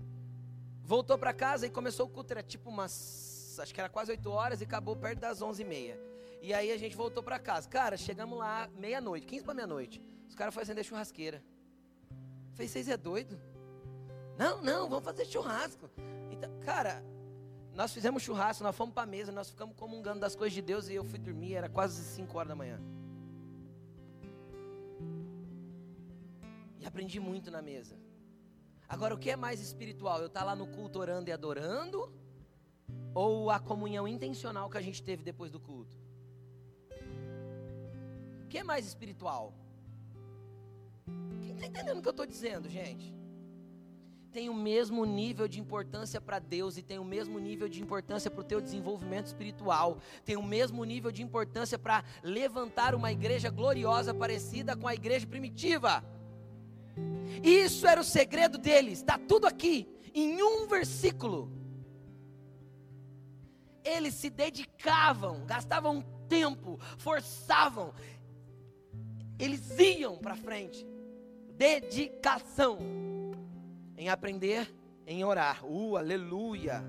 voltou para casa e começou o culto, era tipo umas, acho que era quase 8 horas e acabou perto das 11 e meia. E aí a gente voltou para casa. Cara, chegamos lá meia-noite, 15 para meia-noite. Os caras foram acender churrasqueira. falei, vocês é doido? Não, não, vamos fazer churrasco. Então, cara, nós fizemos churrasco, nós fomos para a mesa, nós ficamos comungando das coisas de Deus e eu fui dormir, era quase 5 horas da manhã. E aprendi muito na mesa. Agora, o que é mais espiritual? Eu estar tá lá no culto orando e adorando? Ou a comunhão intencional que a gente teve depois do culto? O que é mais espiritual? Quem está entendendo o que eu estou dizendo, gente? tem o mesmo nível de importância para Deus e tem o mesmo nível de importância para o teu desenvolvimento espiritual, tem o mesmo nível de importância para levantar uma igreja gloriosa parecida com a igreja primitiva. Isso era o segredo deles, está tudo aqui, em um versículo. Eles se dedicavam, gastavam tempo, forçavam, eles iam para frente. Dedicação em aprender em orar. Uh, aleluia!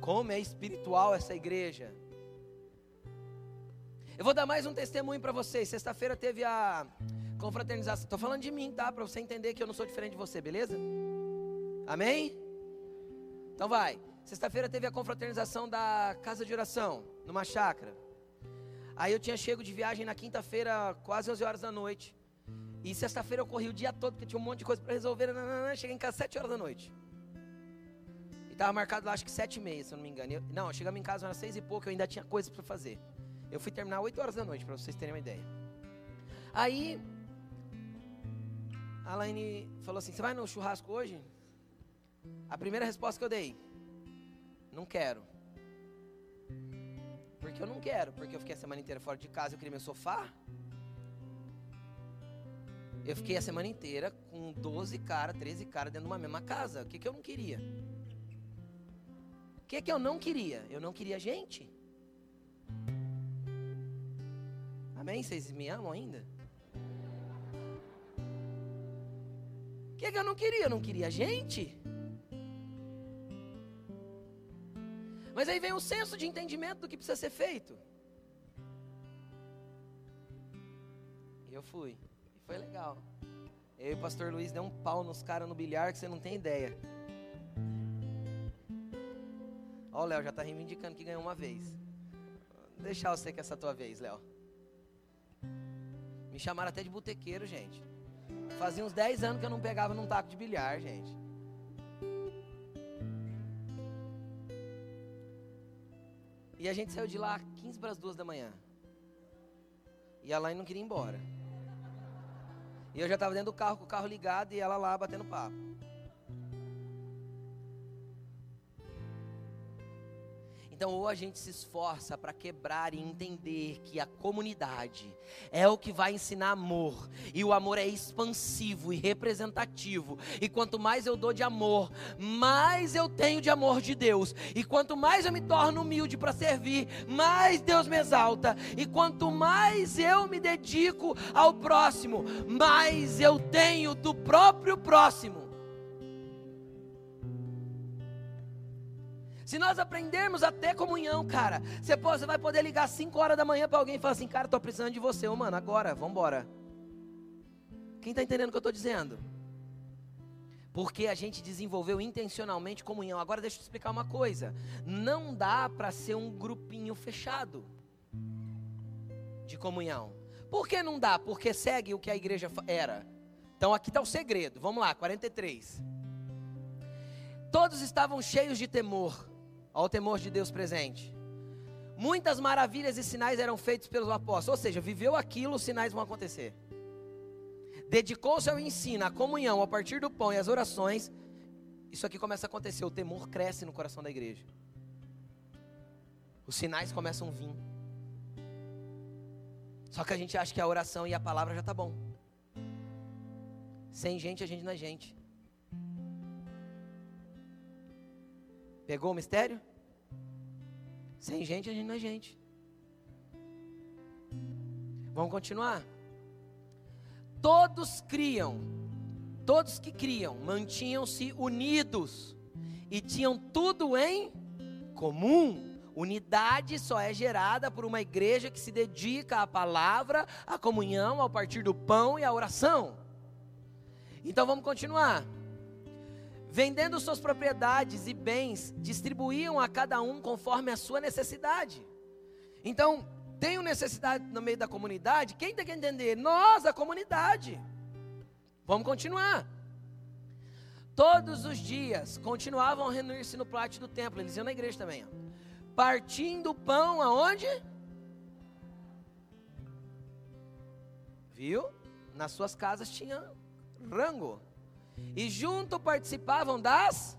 Como é espiritual essa igreja. Eu vou dar mais um testemunho para vocês. Sexta-feira teve a confraternização. Estou falando de mim, tá? Para você entender que eu não sou diferente de você, beleza? Amém? Então vai. Sexta-feira teve a confraternização da casa de oração, numa chácara. Aí eu tinha chego de viagem na quinta-feira, quase 11 horas da noite. E sexta-feira eu corri o dia todo, porque tinha um monte de coisa para resolver. cheguei em casa às 7 horas da noite. E estava marcado lá, acho que 7 e meia, se eu não me engano. Eu, não, chegamos em casa às 6 e pouco, eu ainda tinha coisas para fazer. Eu fui terminar 8 horas da noite, para vocês terem uma ideia. Aí, a Laine falou assim: Você vai no churrasco hoje? A primeira resposta que eu dei: Não quero. Porque eu não quero, porque eu fiquei a semana inteira fora de casa, eu queria meu sofá. Eu fiquei a semana inteira com 12 caras, 13 caras dentro de uma mesma casa. O que, que eu não queria? O que, que eu não queria? Eu não queria gente. Amém? Vocês me amam ainda? O que, que eu não queria? Eu não queria gente. Mas aí vem o senso de entendimento do que precisa ser feito. E eu fui. Foi legal. Eu e o pastor Luiz deu um pau nos caras no bilhar que você não tem ideia. Ó, o Léo já está reivindicando que ganhou uma vez. Vou deixar você é essa tua vez, Léo. Me chamaram até de botequeiro, gente. Fazia uns 10 anos que eu não pegava num taco de bilhar, gente. E a gente saiu de lá 15 para as 2 da manhã. E a Laine não queria ir embora. E eu já estava dentro do carro com o carro ligado e ela lá batendo papo. Então, ou a gente se esforça para quebrar e entender que a comunidade é o que vai ensinar amor, e o amor é expansivo e representativo, e quanto mais eu dou de amor, mais eu tenho de amor de Deus, e quanto mais eu me torno humilde para servir, mais Deus me exalta, e quanto mais eu me dedico ao próximo, mais eu tenho do próprio próximo. Se nós aprendermos a ter comunhão, cara, você, pode, você vai poder ligar 5 horas da manhã para alguém e falar assim, cara, estou precisando de você, ô mano, agora, vamos embora. Quem está entendendo o que eu estou dizendo? Porque a gente desenvolveu intencionalmente comunhão. Agora deixa eu te explicar uma coisa. Não dá para ser um grupinho fechado de comunhão. Por que não dá? Porque segue o que a igreja era. Então aqui está o segredo. Vamos lá, 43. Todos estavam cheios de temor. Olha o temor de Deus presente. Muitas maravilhas e sinais eram feitos pelos apóstolos. Ou seja, viveu aquilo, os sinais vão acontecer. dedicou-se ao ensino, à comunhão, a partir do pão e as orações, isso aqui começa a acontecer, o temor cresce no coração da igreja. Os sinais começam a vir. Só que a gente acha que a oração e a palavra já tá bom. Sem gente, a gente não é gente. Pegou o mistério? Sem gente, a gente não é gente. Vamos continuar? Todos criam, todos que criam, mantinham-se unidos e tinham tudo em comum. Unidade só é gerada por uma igreja que se dedica à palavra, à comunhão, ao partir do pão e à oração. Então vamos continuar. Vendendo suas propriedades e bens, distribuíam a cada um conforme a sua necessidade. Então, tenho necessidade no meio da comunidade, quem tem que entender? Nós, a comunidade. Vamos continuar. Todos os dias continuavam a reunir-se no pátio do templo, eles iam na igreja também. Ó. Partindo o pão aonde? Viu? Nas suas casas tinha rango. E junto participavam das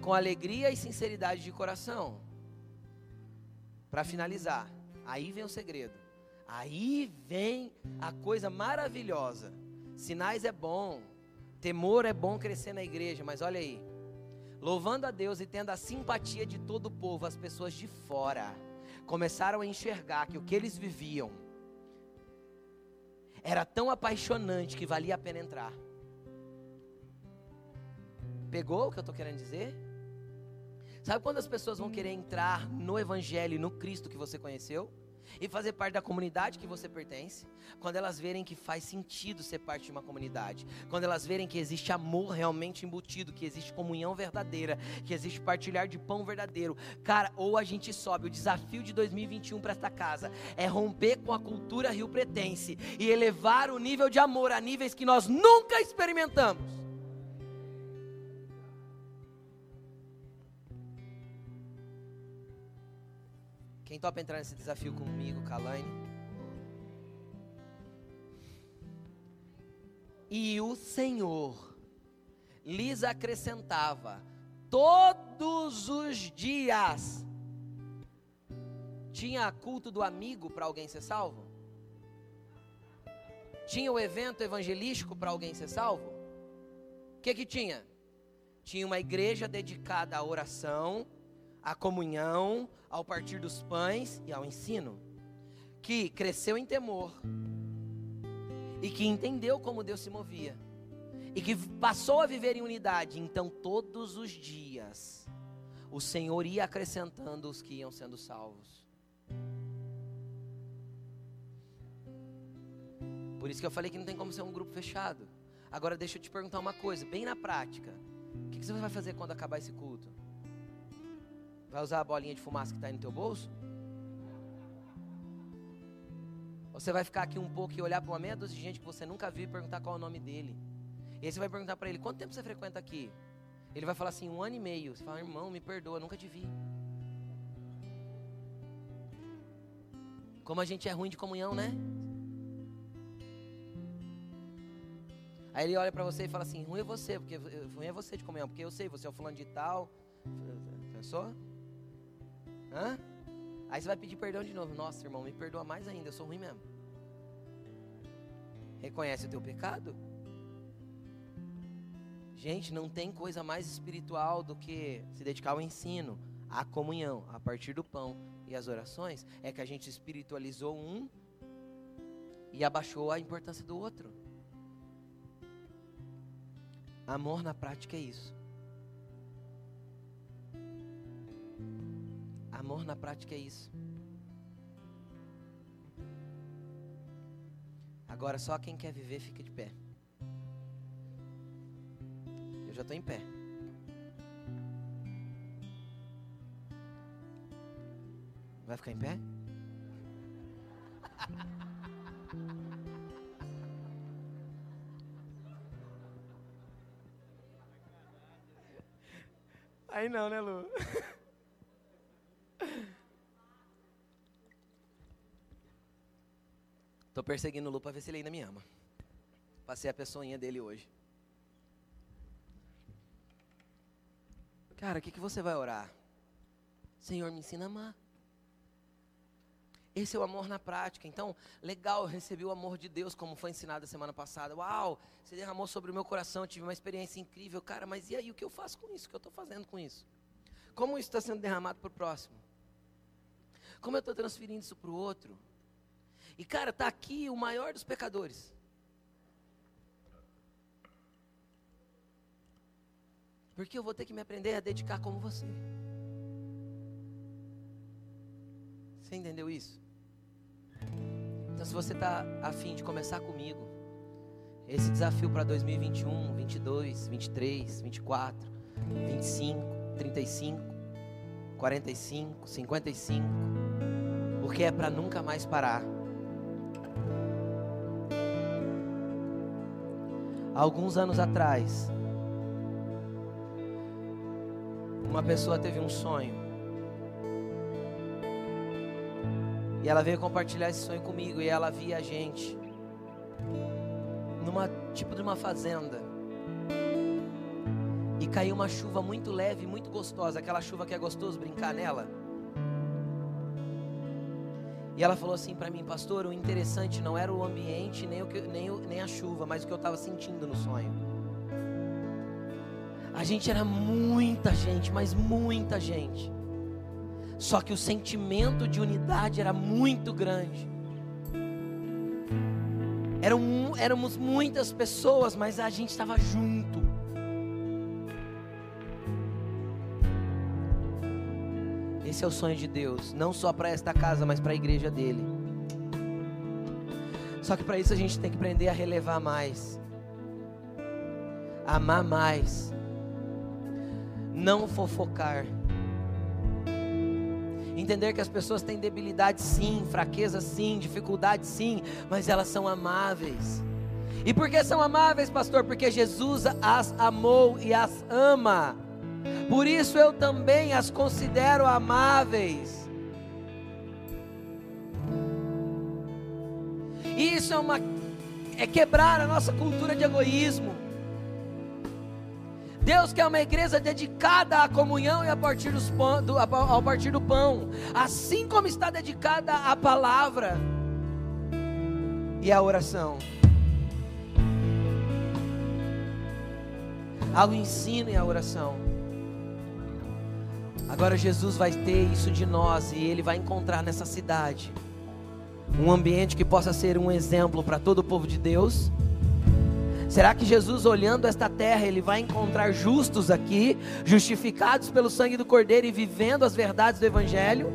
com alegria e sinceridade de coração para finalizar, aí vem o segredo. Aí vem a coisa maravilhosa. Sinais é bom, temor é bom crescer na igreja, mas olha aí. Louvando a Deus e tendo a simpatia de todo o povo, as pessoas de fora começaram a enxergar que o que eles viviam era tão apaixonante que valia a pena entrar. Pegou o que eu estou querendo dizer? Sabe quando as pessoas vão querer entrar no Evangelho, no Cristo que você conheceu? E fazer parte da comunidade que você pertence, quando elas verem que faz sentido ser parte de uma comunidade, quando elas verem que existe amor realmente embutido, que existe comunhão verdadeira, que existe partilhar de pão verdadeiro, cara, ou a gente sobe. O desafio de 2021 para esta casa é romper com a cultura rio pretense e elevar o nível de amor a níveis que nós nunca experimentamos. Quem topa entrar nesse desafio comigo, Kalaine? E o Senhor lhes acrescentava todos os dias. Tinha culto do amigo para alguém ser salvo? Tinha o evento evangelístico para alguém ser salvo? O que que tinha? Tinha uma igreja dedicada à oração, à comunhão, ao partir dos pães e ao ensino, que cresceu em temor e que entendeu como Deus se movia e que passou a viver em unidade. Então, todos os dias, o Senhor ia acrescentando os que iam sendo salvos. Por isso que eu falei que não tem como ser um grupo fechado. Agora, deixa eu te perguntar uma coisa, bem na prática: o que você vai fazer quando acabar esse culto? Vai usar a bolinha de fumaça que está aí no teu bolso? Você vai ficar aqui um pouco e olhar para uma meia dúzia de gente que você nunca viu e perguntar qual é o nome dele. E aí você vai perguntar para ele, quanto tempo você frequenta aqui? Ele vai falar assim, um ano e meio. Você fala, irmão, me perdoa, nunca te vi. Como a gente é ruim de comunhão, né? Aí ele olha para você e fala assim, ruim é você, porque ruim é você de comunhão, porque eu sei, você é o fulano de tal. Pensou? Hã? Aí você vai pedir perdão de novo. Nossa, irmão, me perdoa mais ainda, eu sou ruim mesmo. Reconhece o teu pecado? Gente, não tem coisa mais espiritual do que se dedicar ao ensino, à comunhão, a partir do pão e as orações. É que a gente espiritualizou um e abaixou a importância do outro. Amor na prática é isso. Amor na prática é isso. Agora só quem quer viver fica de pé. Eu já estou em pé. Vai ficar em pé? Aí não, né, Lu? Tô perseguindo o Lu para ver se ele ainda me ama. Passei a pessoinha dele hoje. Cara, o que, que você vai orar? Senhor, me ensina a amar. Esse é o amor na prática. Então, legal, eu recebi o amor de Deus, como foi ensinado a semana passada. Uau, você derramou sobre o meu coração, tive uma experiência incrível. Cara, mas e aí, o que eu faço com isso? O que eu estou fazendo com isso? Como isso está sendo derramado para o próximo? Como eu estou transferindo isso para o outro? E, cara, está aqui o maior dos pecadores. Porque eu vou ter que me aprender a dedicar como você. Você entendeu isso? Então, se você está afim de começar comigo, esse desafio para 2021, 22, 23, 24, 25, 35, 45, 55, porque é para nunca mais parar. Alguns anos atrás, uma pessoa teve um sonho E ela veio compartilhar esse sonho comigo e ela via a gente numa tipo de uma fazenda. E caiu uma chuva muito leve, muito gostosa, aquela chuva que é gostoso brincar nela. E ela falou assim para mim, pastor, o interessante não era o ambiente, nem, o que, nem, o, nem a chuva, mas o que eu estava sentindo no sonho. A gente era muita gente, mas muita gente. Só que o sentimento de unidade era muito grande. Éramos muitas pessoas, mas a gente estava junto. Esse é o sonho de Deus, não só para esta casa, mas para a igreja dele. Só que para isso a gente tem que aprender a relevar mais, amar mais, não fofocar Entender que as pessoas têm debilidade sim, fraqueza sim, dificuldade sim, mas elas são amáveis. E por que são amáveis, pastor? Porque Jesus as amou e as ama. Por isso eu também as considero amáveis. Isso é uma é quebrar a nossa cultura de egoísmo. Deus quer uma igreja dedicada à comunhão e a partir pão, do, ao partir do pão, assim como está dedicada à palavra e à oração. Ao ensino e à oração. Agora Jesus vai ter isso de nós e ele vai encontrar nessa cidade um ambiente que possa ser um exemplo para todo o povo de Deus Será que Jesus, olhando esta terra, ele vai encontrar justos aqui, justificados pelo sangue do Cordeiro e vivendo as verdades do Evangelho?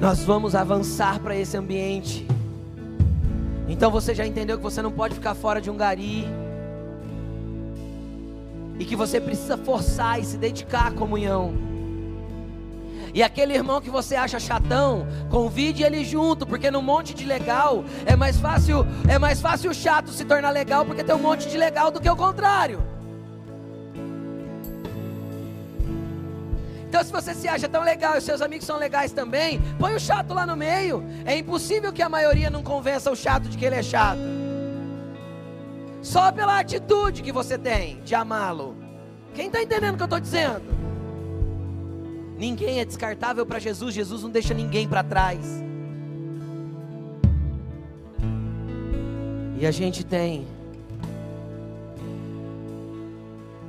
Nós vamos avançar para esse ambiente. Então você já entendeu que você não pode ficar fora de um gari. E que você precisa forçar e se dedicar à comunhão. E aquele irmão que você acha chatão, convide ele junto, porque no monte de legal é mais fácil, é mais fácil o chato se tornar legal porque tem um monte de legal do que o contrário. Então, se você se acha tão legal e seus amigos são legais também, põe o chato lá no meio. É impossível que a maioria não convença o chato de que ele é chato. Só pela atitude que você tem de amá-lo. Quem está entendendo o que eu estou dizendo? Ninguém é descartável para Jesus, Jesus não deixa ninguém para trás. E a gente tem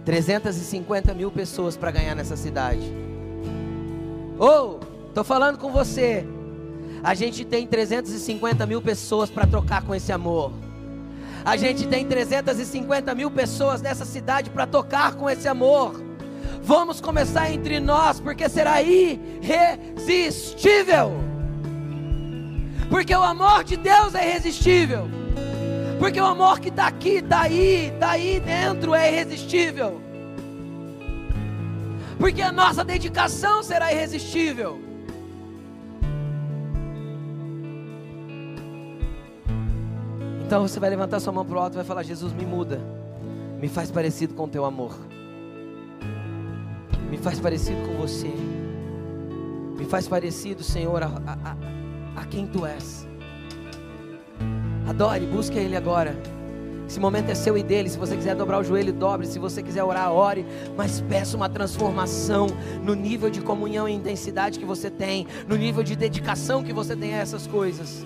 350 mil pessoas para ganhar nessa cidade. Ou, oh, estou falando com você. A gente tem 350 mil pessoas para trocar com esse amor. A gente tem 350 mil pessoas nessa cidade para tocar com esse amor. Vamos começar entre nós, porque será irresistível. Porque o amor de Deus é irresistível. Porque o amor que está aqui, está aí, está aí dentro é irresistível. Porque a nossa dedicação será irresistível. Então você vai levantar sua mão para o alto e vai falar: Jesus, me muda, me faz parecido com o teu amor me faz parecido com você. Me faz parecido, Senhor, a, a, quem tu és. Adore, busque Ele agora. Esse momento é seu e dele. Se você quiser dobrar o joelho, dobre. Se você quiser orar, ore. Mas peça uma transformação no nível de comunhão e intensidade que você tem, no nível de dedicação que você tem a essas coisas.